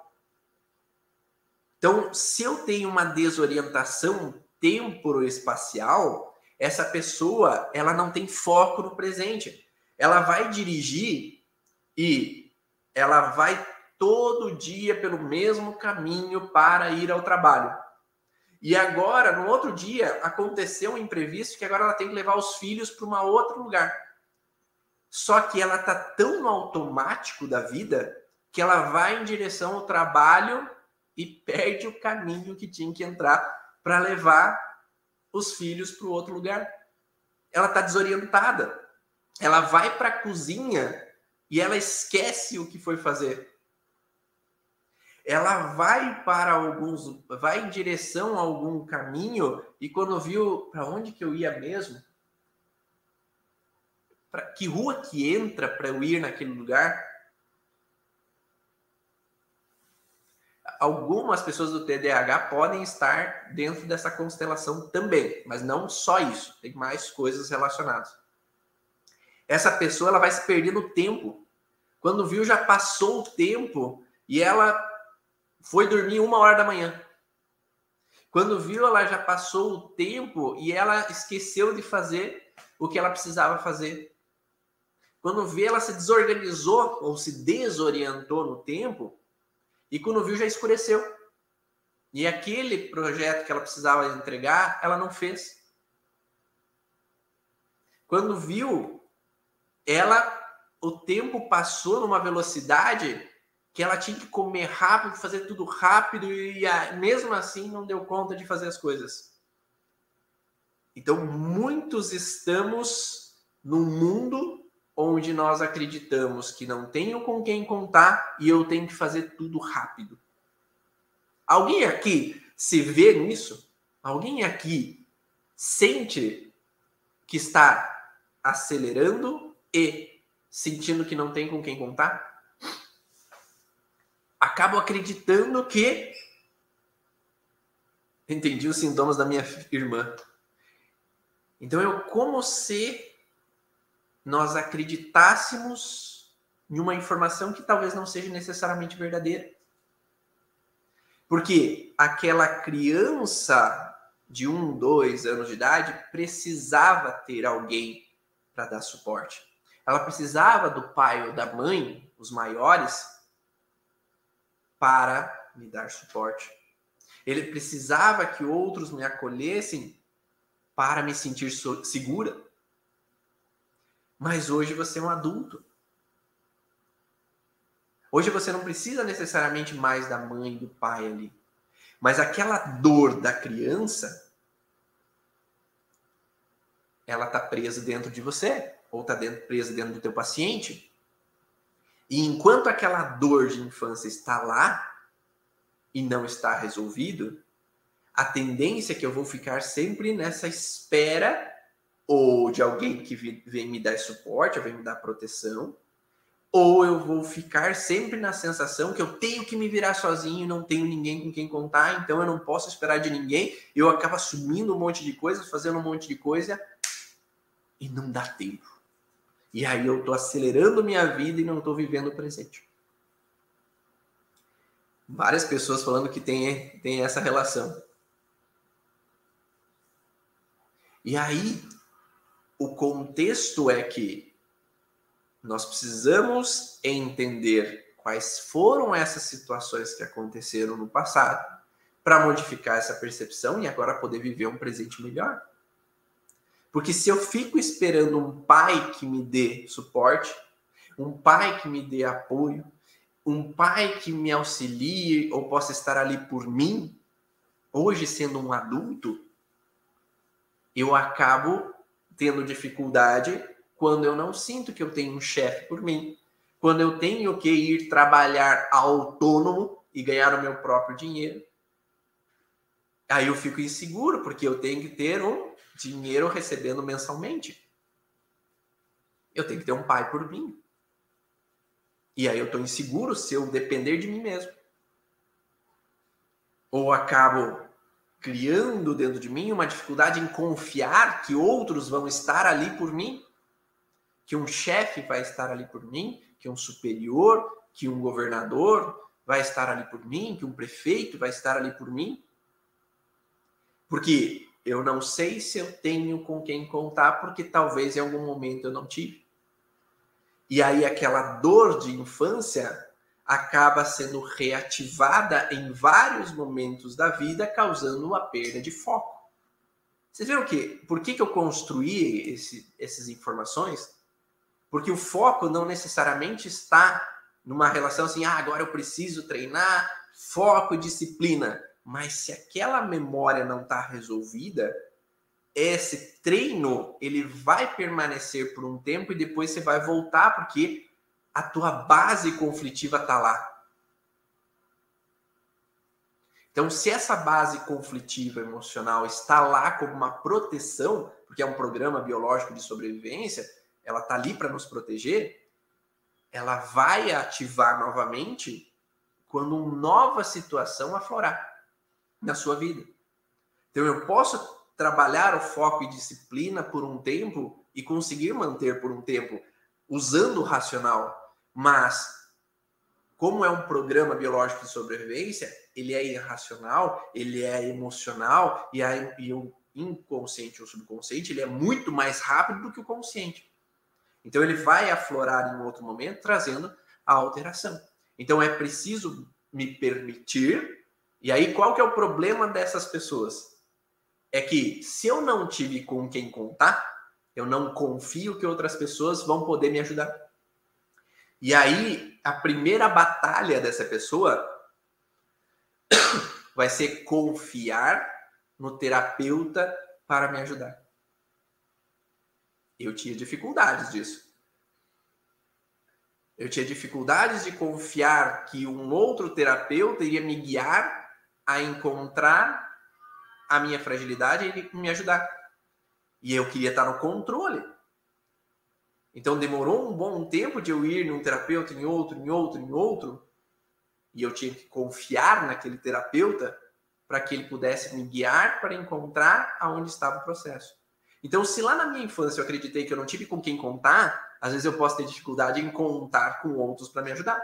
Speaker 1: Então, se eu tenho uma desorientação temporoespacial, essa pessoa, ela não tem foco no presente. Ela vai dirigir e ela vai todo dia pelo mesmo caminho para ir ao trabalho. E agora, no outro dia, aconteceu um imprevisto que agora ela tem que levar os filhos para um outro lugar. Só que ela tá tão no automático da vida que ela vai em direção ao trabalho e perde o caminho que tinha que entrar para levar os filhos para o outro lugar. Ela tá desorientada. Ela vai para a cozinha e ela esquece o que foi fazer ela vai para alguns, vai em direção a algum caminho e quando viu para onde que eu ia mesmo, para que rua que entra para eu ir naquele lugar? Algumas pessoas do TDAH podem estar dentro dessa constelação também, mas não só isso, tem mais coisas relacionadas. Essa pessoa ela vai se perder no tempo. Quando viu, já passou o tempo e ela foi dormir uma hora da manhã. Quando viu, ela já passou o tempo e ela esqueceu de fazer o que ela precisava fazer. Quando vê, ela se desorganizou ou se desorientou no tempo e quando viu, já escureceu. E aquele projeto que ela precisava entregar, ela não fez. Quando viu, ela o tempo passou numa velocidade que ela tinha que comer rápido, fazer tudo rápido e mesmo assim não deu conta de fazer as coisas. Então, muitos estamos num mundo onde nós acreditamos que não tenho com quem contar e eu tenho que fazer tudo rápido. Alguém aqui se vê nisso? Alguém aqui sente que está acelerando e sentindo que não tem com quem contar? acabo acreditando que entendi os sintomas da minha irmã. Então eu como se nós acreditássemos em uma informação que talvez não seja necessariamente verdadeira. Porque aquela criança de um, dois anos de idade precisava ter alguém para dar suporte. Ela precisava do pai ou da mãe, os maiores, para me dar suporte. Ele precisava que outros me acolhessem para me sentir segura. Mas hoje você é um adulto. Hoje você não precisa necessariamente mais da mãe e do pai ali. Mas aquela dor da criança, ela está presa dentro de você, ou está presa dentro do teu paciente. E enquanto aquela dor de infância está lá e não está resolvido, a tendência é que eu vou ficar sempre nessa espera ou de alguém que vem me dar suporte, vem me dar proteção, ou eu vou ficar sempre na sensação que eu tenho que me virar sozinho não tenho ninguém com quem contar, então eu não posso esperar de ninguém, eu acabo assumindo um monte de coisas, fazendo um monte de coisa e não dá tempo. E aí eu tô acelerando minha vida e não tô vivendo o presente. Várias pessoas falando que tem, tem essa relação. E aí, o contexto é que nós precisamos entender quais foram essas situações que aconteceram no passado para modificar essa percepção e agora poder viver um presente melhor. Porque se eu fico esperando um pai que me dê suporte, um pai que me dê apoio, um pai que me auxilie ou possa estar ali por mim, hoje sendo um adulto, eu acabo tendo dificuldade quando eu não sinto que eu tenho um chefe por mim, quando eu tenho que ir trabalhar autônomo e ganhar o meu próprio dinheiro. Aí eu fico inseguro, porque eu tenho que ter um dinheiro recebendo mensalmente. Eu tenho que ter um pai por mim. E aí eu estou inseguro se eu depender de mim mesmo. Ou acabo criando dentro de mim uma dificuldade em confiar que outros vão estar ali por mim, que um chefe vai estar ali por mim, que um superior, que um governador vai estar ali por mim, que um prefeito vai estar ali por mim. Porque eu não sei se eu tenho com quem contar, porque talvez em algum momento eu não tive. E aí aquela dor de infância acaba sendo reativada em vários momentos da vida, causando uma perda de foco. Vocês viram que por que, que eu construí esse, essas informações? Porque o foco não necessariamente está numa relação assim, ah, agora eu preciso treinar, foco e disciplina. Mas se aquela memória não está resolvida, esse treino ele vai permanecer por um tempo e depois você vai voltar porque a tua base conflitiva está lá. Então, se essa base conflitiva emocional está lá como uma proteção, porque é um programa biológico de sobrevivência, ela está ali para nos proteger, ela vai ativar novamente quando uma nova situação aflorar na sua vida. Então, eu posso trabalhar o foco e disciplina por um tempo e conseguir manter por um tempo usando o racional mas, como é um programa biológico de sobrevivência, ele é irracional, ele é emocional e, a, e o inconsciente ou subconsciente ele é muito mais rápido do que o consciente. Então ele vai aflorar em outro momento, trazendo a alteração. Então é preciso me permitir. E aí qual que é o problema dessas pessoas? É que se eu não tive com quem contar, eu não confio que outras pessoas vão poder me ajudar. E aí, a primeira batalha dessa pessoa <coughs> vai ser confiar no terapeuta para me ajudar. Eu tinha dificuldades disso. Eu tinha dificuldades de confiar que um outro terapeuta iria me guiar a encontrar a minha fragilidade e me ajudar. E eu queria estar no controle. Então demorou um bom tempo de eu ir num terapeuta, em outro, em outro, em outro, e eu tinha que confiar naquele terapeuta para que ele pudesse me guiar para encontrar aonde estava o processo. Então, se lá na minha infância eu acreditei que eu não tive com quem contar, às vezes eu posso ter dificuldade em contar com outros para me ajudar.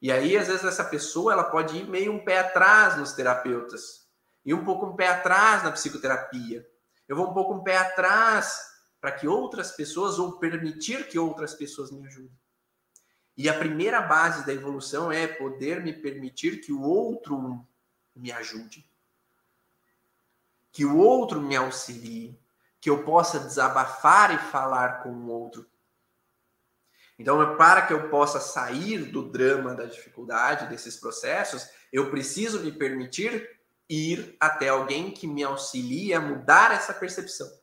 Speaker 1: E aí, às vezes, essa pessoa ela pode ir meio um pé atrás nos terapeutas, e um pouco um pé atrás na psicoterapia. Eu vou um pouco um pé atrás para que outras pessoas ou permitir que outras pessoas me ajudem. E a primeira base da evolução é poder me permitir que o outro me ajude. Que o outro me auxilie, que eu possa desabafar e falar com o outro. Então, para que eu possa sair do drama, da dificuldade, desses processos, eu preciso me permitir ir até alguém que me auxilie a mudar essa percepção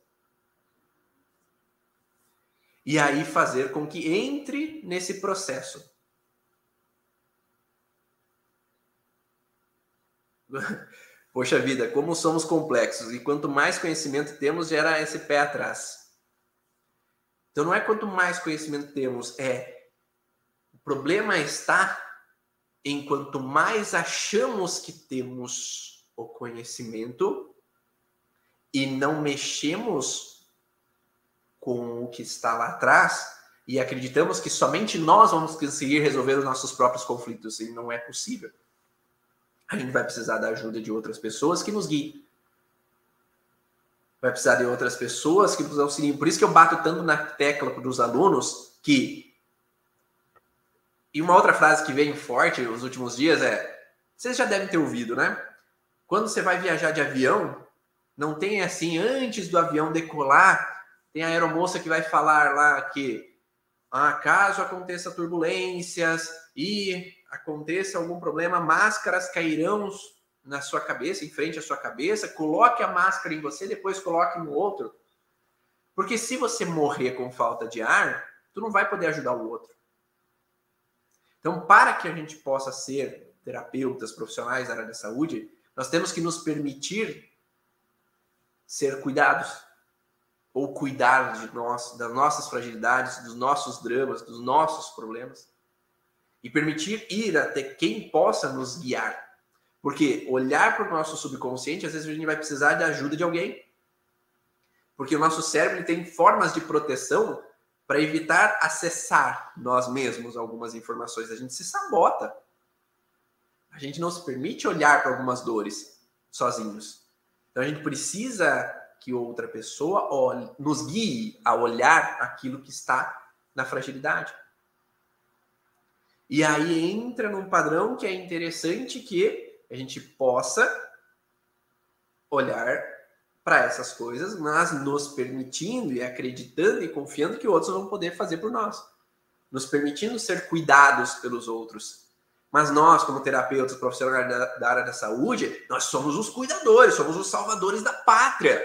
Speaker 1: e aí fazer com que entre nesse processo. <laughs> Poxa vida, como somos complexos e quanto mais conhecimento temos, gera esse pé atrás. Então não é quanto mais conhecimento temos, é o problema está em quanto mais achamos que temos o conhecimento e não mexemos com o que está lá atrás e acreditamos que somente nós vamos conseguir resolver os nossos próprios conflitos e não é possível. A gente vai precisar da ajuda de outras pessoas que nos guiem. Vai precisar de outras pessoas que nos auxiliem. Por isso que eu bato tanto na tecla para os alunos que e uma outra frase que veio forte nos últimos dias é: vocês já devem ter ouvido, né? Quando você vai viajar de avião, não tem assim, antes do avião decolar, tem a aeromoça que vai falar lá que ah, caso aconteça turbulências e aconteça algum problema, máscaras cairão na sua cabeça, em frente à sua cabeça, coloque a máscara em você, depois coloque no outro. Porque se você morrer com falta de ar, tu não vai poder ajudar o outro. Então, para que a gente possa ser terapeutas profissionais da área da saúde, nós temos que nos permitir ser cuidados ou cuidar de nós, das nossas fragilidades, dos nossos dramas, dos nossos problemas e permitir ir até quem possa nos guiar. Porque olhar para o nosso subconsciente, às vezes a gente vai precisar da ajuda de alguém. Porque o nosso cérebro tem formas de proteção para evitar acessar nós mesmos algumas informações. A gente se sabota. A gente não se permite olhar para algumas dores sozinhos. Então a gente precisa que outra pessoa olhe, nos guie a olhar aquilo que está na fragilidade. E aí entra num padrão que é interessante que a gente possa olhar para essas coisas, mas nos permitindo e acreditando e confiando que outros vão poder fazer por nós. Nos permitindo ser cuidados pelos outros. Mas nós, como terapeutas profissionais da, da área da saúde, nós somos os cuidadores, somos os salvadores da pátria.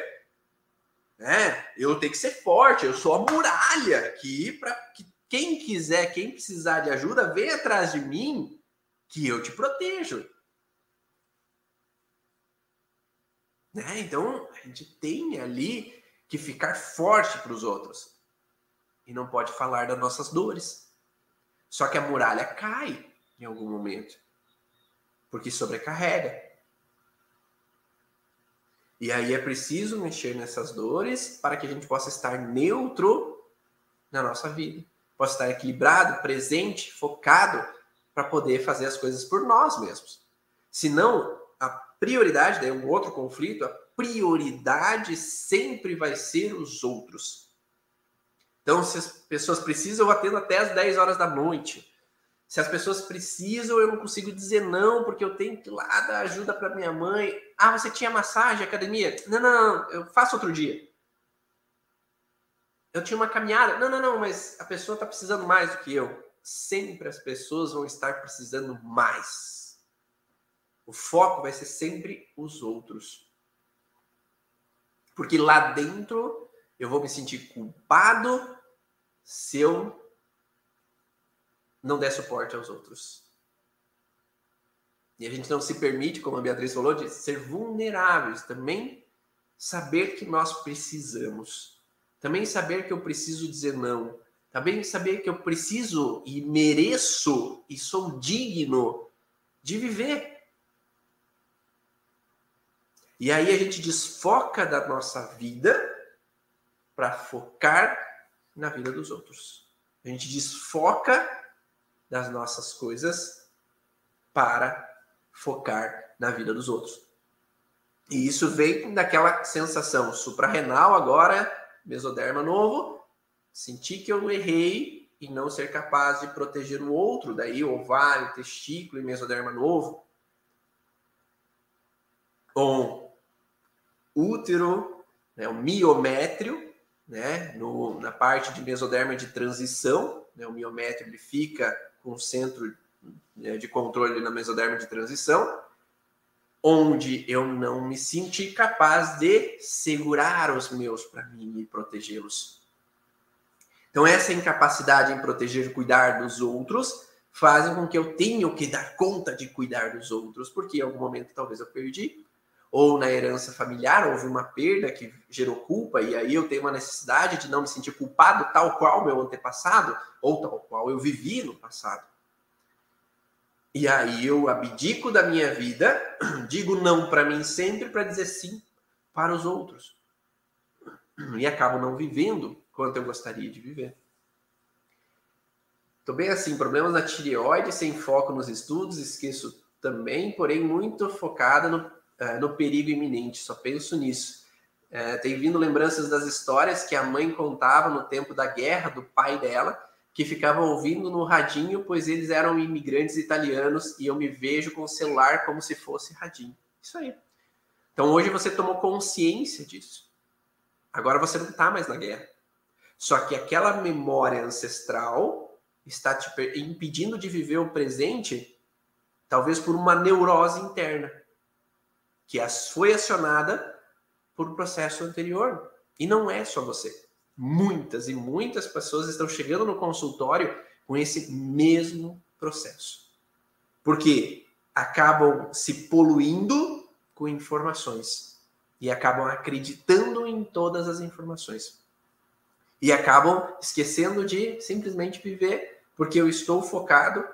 Speaker 1: Né? Eu tenho que ser forte, eu sou a muralha aqui para que quem quiser, quem precisar de ajuda, vem atrás de mim que eu te protejo. Né? Então, a gente tem ali que ficar forte para os outros. E não pode falar das nossas dores. Só que a muralha cai em algum momento. Porque sobrecarrega. E aí é preciso mexer nessas dores para que a gente possa estar neutro na nossa vida. Possa estar equilibrado, presente, focado para poder fazer as coisas por nós mesmos. Senão, prioridade, daí um outro conflito, a prioridade sempre vai ser os outros. Então, se as pessoas precisam, eu atendo até as 10 horas da noite. Se as pessoas precisam, eu não consigo dizer não, porque eu tenho que ir lá dar ajuda para minha mãe. Ah, você tinha massagem, academia? Não, não, não, eu faço outro dia. Eu tinha uma caminhada. Não, não, não, mas a pessoa está precisando mais do que eu. Sempre as pessoas vão estar precisando mais. O foco vai ser sempre os outros. Porque lá dentro eu vou me sentir culpado se eu não der suporte aos outros. E a gente não se permite, como a Beatriz falou, de ser vulneráveis. Também saber que nós precisamos. Também saber que eu preciso dizer não. Também saber que eu preciso e mereço e sou digno de viver. E aí a gente desfoca da nossa vida para focar na vida dos outros. A gente desfoca das nossas coisas para focar na vida dos outros. E isso vem daquela sensação suprarrenal agora, mesoderma novo, sentir que eu errei e não ser capaz de proteger o outro, daí ovário, testículo e mesoderma novo. Ou útero, né, o miométrio, né, no, na parte de mesoderma de transição. Né, o miométrio ele fica o centro né, de controle na mesoderma de transição, onde eu não me senti capaz de segurar os meus para mim e protegê-los. Então, essa incapacidade em proteger e cuidar dos outros fazem com que eu tenha que dar conta de cuidar dos outros, porque em algum momento talvez eu perdi, ou na herança familiar houve uma perda que gerou culpa e aí eu tenho uma necessidade de não me sentir culpado tal qual meu antepassado ou tal qual eu vivi no passado. E aí eu abdico da minha vida, <clears throat> digo não para mim sempre para dizer sim para os outros. E acabo não vivendo quanto eu gostaria de viver. Tô bem assim, problemas na tireoide, sem foco nos estudos, esqueço também, porém muito focada no, uh, no perigo iminente, só penso nisso. Uh, tem vindo lembranças das histórias que a mãe contava no tempo da guerra do pai dela, que ficavam ouvindo no radinho, pois eles eram imigrantes italianos e eu me vejo com o celular como se fosse radinho. Isso aí. Então hoje você tomou consciência disso. Agora você não está mais na guerra. Só que aquela memória ancestral está te impedindo de viver o presente, talvez por uma neurose interna, que foi acionada por um processo anterior. E não é só você. Muitas e muitas pessoas estão chegando no consultório com esse mesmo processo. Porque acabam se poluindo com informações e acabam acreditando em todas as informações. E acabam esquecendo de simplesmente viver porque eu estou focado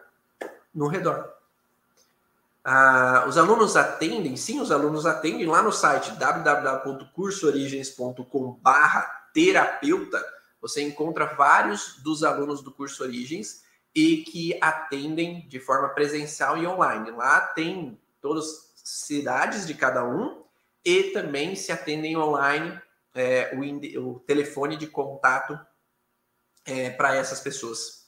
Speaker 1: no redor. Ah, os alunos atendem, sim, os alunos atendem lá no site www.cursoorigens.com/terapeuta. Você encontra vários dos alunos do curso Origens e que atendem de forma presencial e online. Lá tem todas as cidades de cada um e também se atendem online é, o, o, telefone de contato é, para essas pessoas.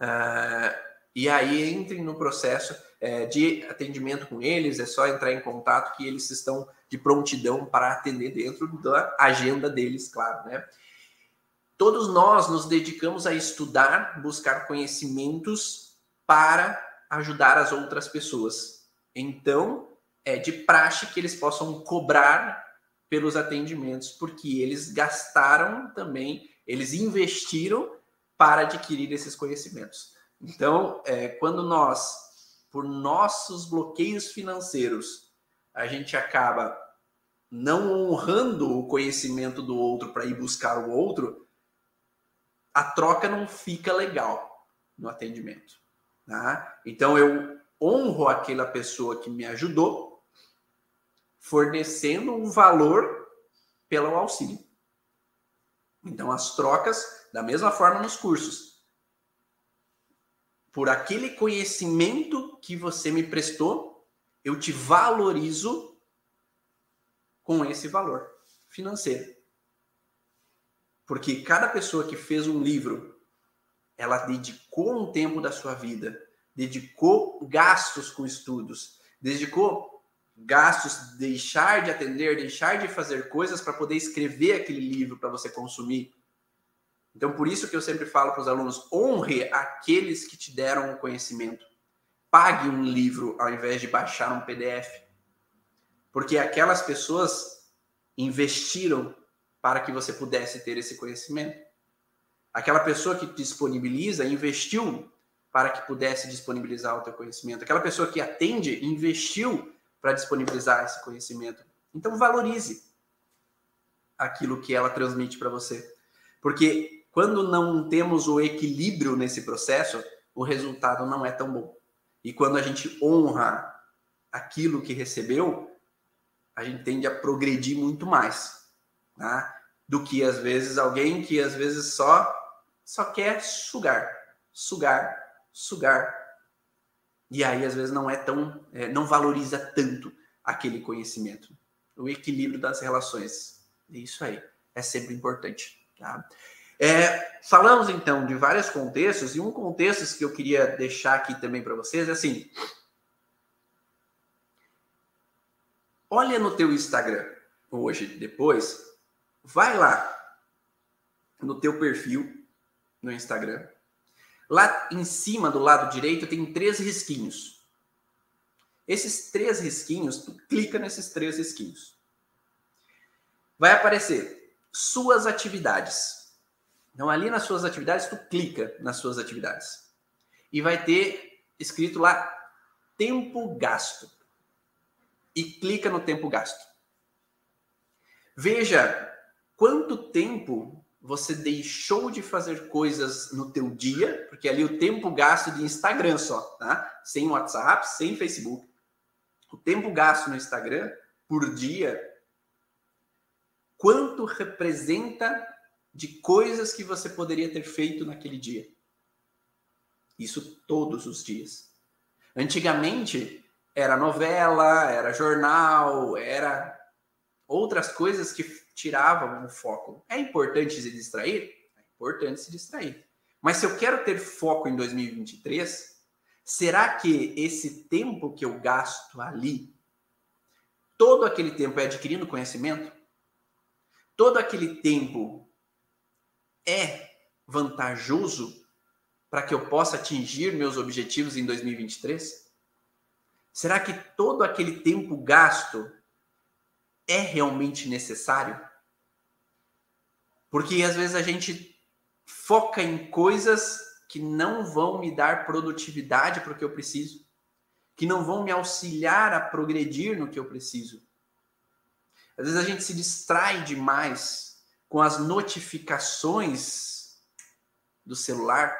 Speaker 1: Uh, e aí entrem no processo é, de atendimento com eles, é só entrar em contato que eles estão de prontidão para atender dentro da agenda deles, claro, né? Todos nós nos dedicamos a estudar, buscar conhecimentos para ajudar as outras pessoas. Então, é de praxe que eles possam cobrar pelos atendimentos, porque eles gastaram também, eles investiram para adquirir esses conhecimentos. Então, é, quando nós, por nossos bloqueios financeiros, a gente acaba não honrando o conhecimento do outro para ir buscar o outro, a troca não fica legal no atendimento. Tá? Então, eu honro aquela pessoa que me ajudou, fornecendo um valor pelo auxílio. Então, as trocas, da mesma forma nos cursos. Por aquele conhecimento que você me prestou, eu te valorizo com esse valor financeiro. Porque cada pessoa que fez um livro, ela dedicou um tempo da sua vida, dedicou gastos com estudos, dedicou gastos, deixar de atender, deixar de fazer coisas para poder escrever aquele livro para você consumir. Então, por isso que eu sempre falo para os alunos: honre aqueles que te deram o conhecimento. Pague um livro ao invés de baixar um PDF. Porque aquelas pessoas investiram para que você pudesse ter esse conhecimento. Aquela pessoa que disponibiliza investiu para que pudesse disponibilizar o teu conhecimento. Aquela pessoa que atende investiu para disponibilizar esse conhecimento. Então valorize aquilo que ela transmite para você. Porque quando não temos o equilíbrio nesse processo, o resultado não é tão bom. E quando a gente honra aquilo que recebeu, a gente tende a progredir muito mais, tá? Do que às vezes alguém que às vezes só só quer sugar, sugar, sugar, e aí, às vezes, não é tão. É, não valoriza tanto aquele conhecimento. O equilíbrio das relações. Isso aí é sempre importante. Tá? É, falamos então de vários contextos, e um contexto que eu queria deixar aqui também para vocês é assim. Olha no teu Instagram hoje, depois, vai lá no teu perfil no Instagram Lá em cima, do lado direito, tem três risquinhos. Esses três risquinhos, tu clica nesses três risquinhos. Vai aparecer suas atividades. Então, ali nas suas atividades, tu clica nas suas atividades. E vai ter escrito lá tempo gasto. e clica no tempo gasto. Veja quanto tempo você deixou de fazer coisas no teu dia, porque ali o tempo gasto de Instagram só, tá? Sem WhatsApp, sem Facebook. O tempo gasto no Instagram por dia, quanto representa de coisas que você poderia ter feito naquele dia? Isso todos os dias. Antigamente era novela, era jornal, era outras coisas que tiravam o foco. É importante se distrair? É importante se distrair. Mas se eu quero ter foco em 2023, será que esse tempo que eu gasto ali, todo aquele tempo é adquirindo conhecimento? Todo aquele tempo é vantajoso para que eu possa atingir meus objetivos em 2023? Será que todo aquele tempo gasto é realmente necessário? Porque às vezes a gente foca em coisas que não vão me dar produtividade para o que eu preciso, que não vão me auxiliar a progredir no que eu preciso. Às vezes a gente se distrai demais com as notificações do celular.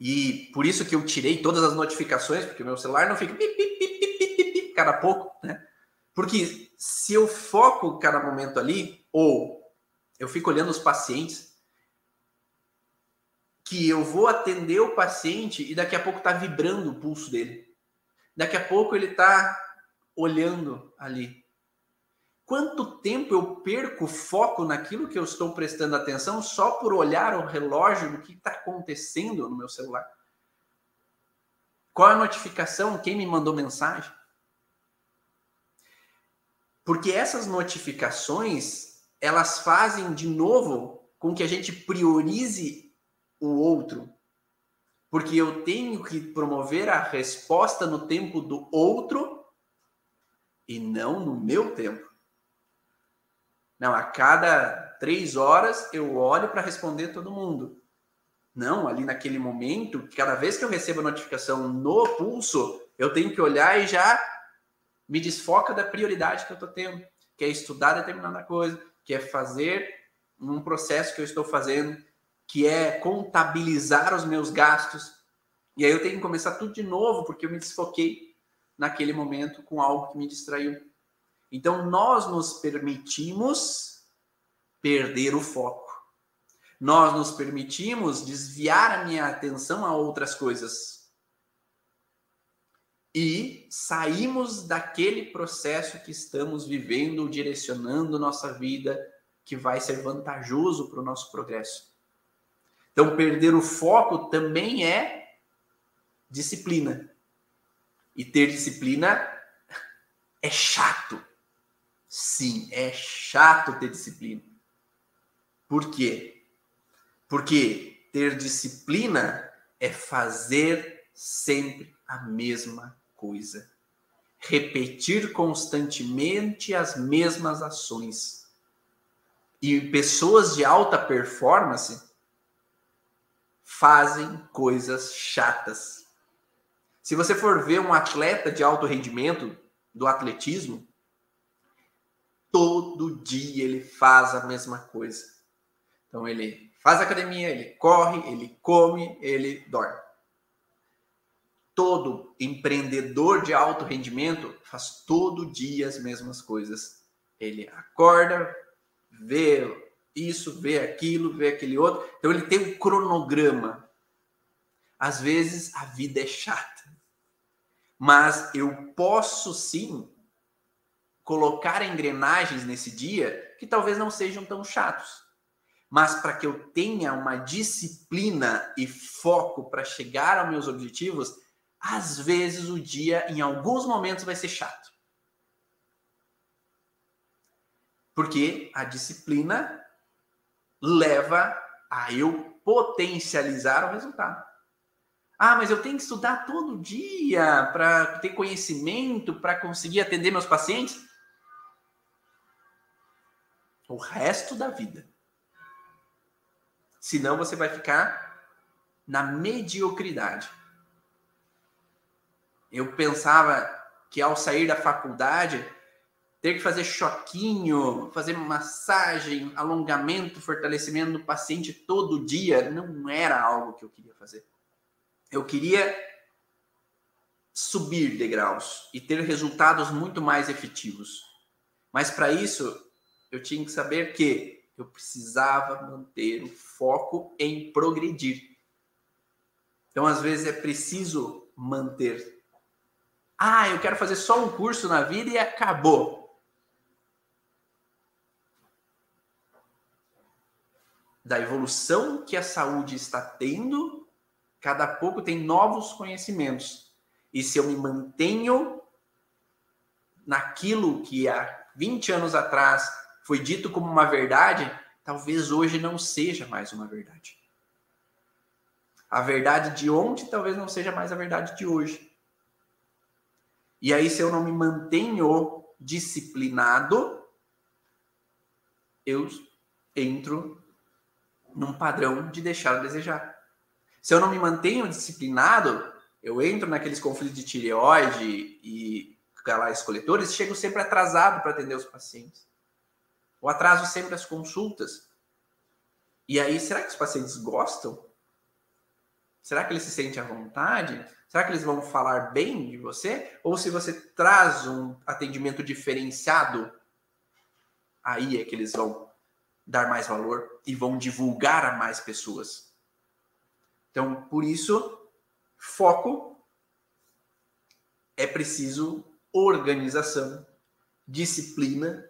Speaker 1: E por isso que eu tirei todas as notificações, porque o meu celular não fica pip, pip, pip, cada pouco, né? Porque se eu foco cada momento ali, ou eu fico olhando os pacientes que eu vou atender o paciente e daqui a pouco está vibrando o pulso dele. Daqui a pouco ele está olhando ali. Quanto tempo eu perco foco naquilo que eu estou prestando atenção só por olhar o relógio do que está acontecendo no meu celular? Qual a notificação? Quem me mandou mensagem? Porque essas notificações elas fazem de novo com que a gente priorize o outro. Porque eu tenho que promover a resposta no tempo do outro e não no meu tempo. Não, a cada três horas eu olho para responder todo mundo. Não, ali naquele momento, cada vez que eu recebo a notificação no pulso, eu tenho que olhar e já me desfoca da prioridade que eu estou tendo, que é estudar determinada coisa, que é fazer um processo que eu estou fazendo, que é contabilizar os meus gastos. E aí eu tenho que começar tudo de novo, porque eu me desfoquei naquele momento com algo que me distraiu. Então nós nos permitimos perder o foco. Nós nos permitimos desviar a minha atenção a outras coisas. E saímos daquele processo que estamos vivendo, direcionando nossa vida, que vai ser vantajoso para o nosso progresso. Então, perder o foco também é disciplina. E ter disciplina é chato. Sim, é chato ter disciplina. Por quê? Porque ter disciplina é fazer sempre a mesma coisa. Repetir constantemente as mesmas ações. E pessoas de alta performance fazem coisas chatas. Se você for ver um atleta de alto rendimento do atletismo, todo dia ele faz a mesma coisa. Então ele faz academia, ele corre, ele come, ele dorme todo empreendedor de alto rendimento faz todo dia as mesmas coisas. Ele acorda, vê isso, vê aquilo, vê aquele outro. Então ele tem um cronograma. Às vezes a vida é chata. Mas eu posso sim colocar engrenagens nesse dia que talvez não sejam tão chatos. Mas para que eu tenha uma disciplina e foco para chegar aos meus objetivos, às vezes o dia, em alguns momentos, vai ser chato. Porque a disciplina leva a eu potencializar o resultado. Ah, mas eu tenho que estudar todo dia para ter conhecimento, para conseguir atender meus pacientes? O resto da vida. Senão você vai ficar na mediocridade eu pensava que ao sair da faculdade ter que fazer choquinho, fazer massagem, alongamento, fortalecimento do paciente todo dia não era algo que eu queria fazer. Eu queria subir degraus e ter resultados muito mais efetivos. Mas para isso, eu tinha que saber que eu precisava manter o foco em progredir. Então, às vezes, é preciso manter. Ah, eu quero fazer só um curso na vida e acabou. Da evolução que a saúde está tendo, cada pouco tem novos conhecimentos. E se eu me mantenho naquilo que há 20 anos atrás foi dito como uma verdade, talvez hoje não seja mais uma verdade. A verdade de ontem talvez não seja mais a verdade de hoje. E aí, se eu não me mantenho disciplinado, eu entro num padrão de deixar a desejar. Se eu não me mantenho disciplinado, eu entro naqueles conflitos de tireoide e canais coletores, chego sempre atrasado para atender os pacientes. O atraso sempre as consultas. E aí, será que os pacientes gostam? Será que eles se sentem à vontade? Será que eles vão falar bem de você? Ou se você traz um atendimento diferenciado, aí é que eles vão dar mais valor e vão divulgar a mais pessoas. Então, por isso, foco é preciso organização, disciplina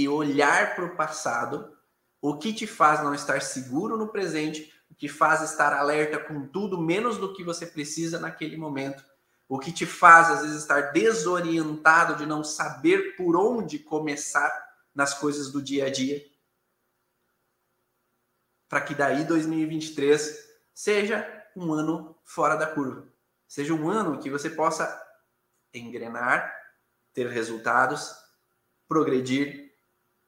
Speaker 1: e olhar para o passado, o que te faz não estar seguro no presente, o que faz estar alerta com tudo menos do que você precisa naquele momento, o que te faz às vezes estar desorientado de não saber por onde começar nas coisas do dia a dia. Para que daí 2023 seja um ano fora da curva. Seja um ano que você possa engrenar, ter resultados, progredir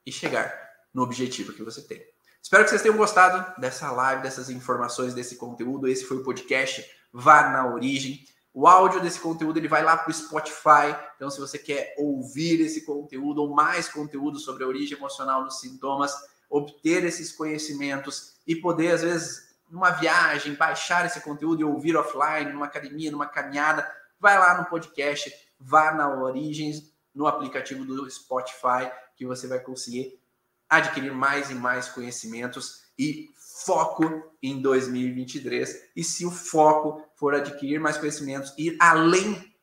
Speaker 1: e chegar no objetivo que você tem. Espero que vocês tenham gostado dessa live, dessas informações, desse conteúdo. Esse foi o podcast Vá na Origem. O áudio desse conteúdo ele vai lá para o Spotify. Então, se você quer ouvir esse conteúdo ou mais conteúdo sobre a origem emocional dos sintomas, obter esses conhecimentos e poder, às vezes, numa viagem, baixar esse conteúdo e ouvir offline, numa academia, numa caminhada, vai lá no podcast, vá na Origem, no aplicativo do Spotify, que você vai conseguir adquirir mais e mais conhecimentos e foco em 2023. E se o foco for adquirir mais conhecimentos, ir além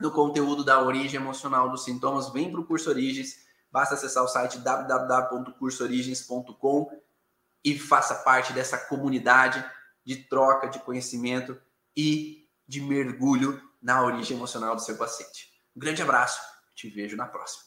Speaker 1: do conteúdo da origem emocional dos sintomas, vem para o curso Origens. Basta acessar o site www.cursoorigens.com e faça parte dessa comunidade de troca de conhecimento e de mergulho na origem emocional do seu paciente. Um grande abraço, te vejo na próxima.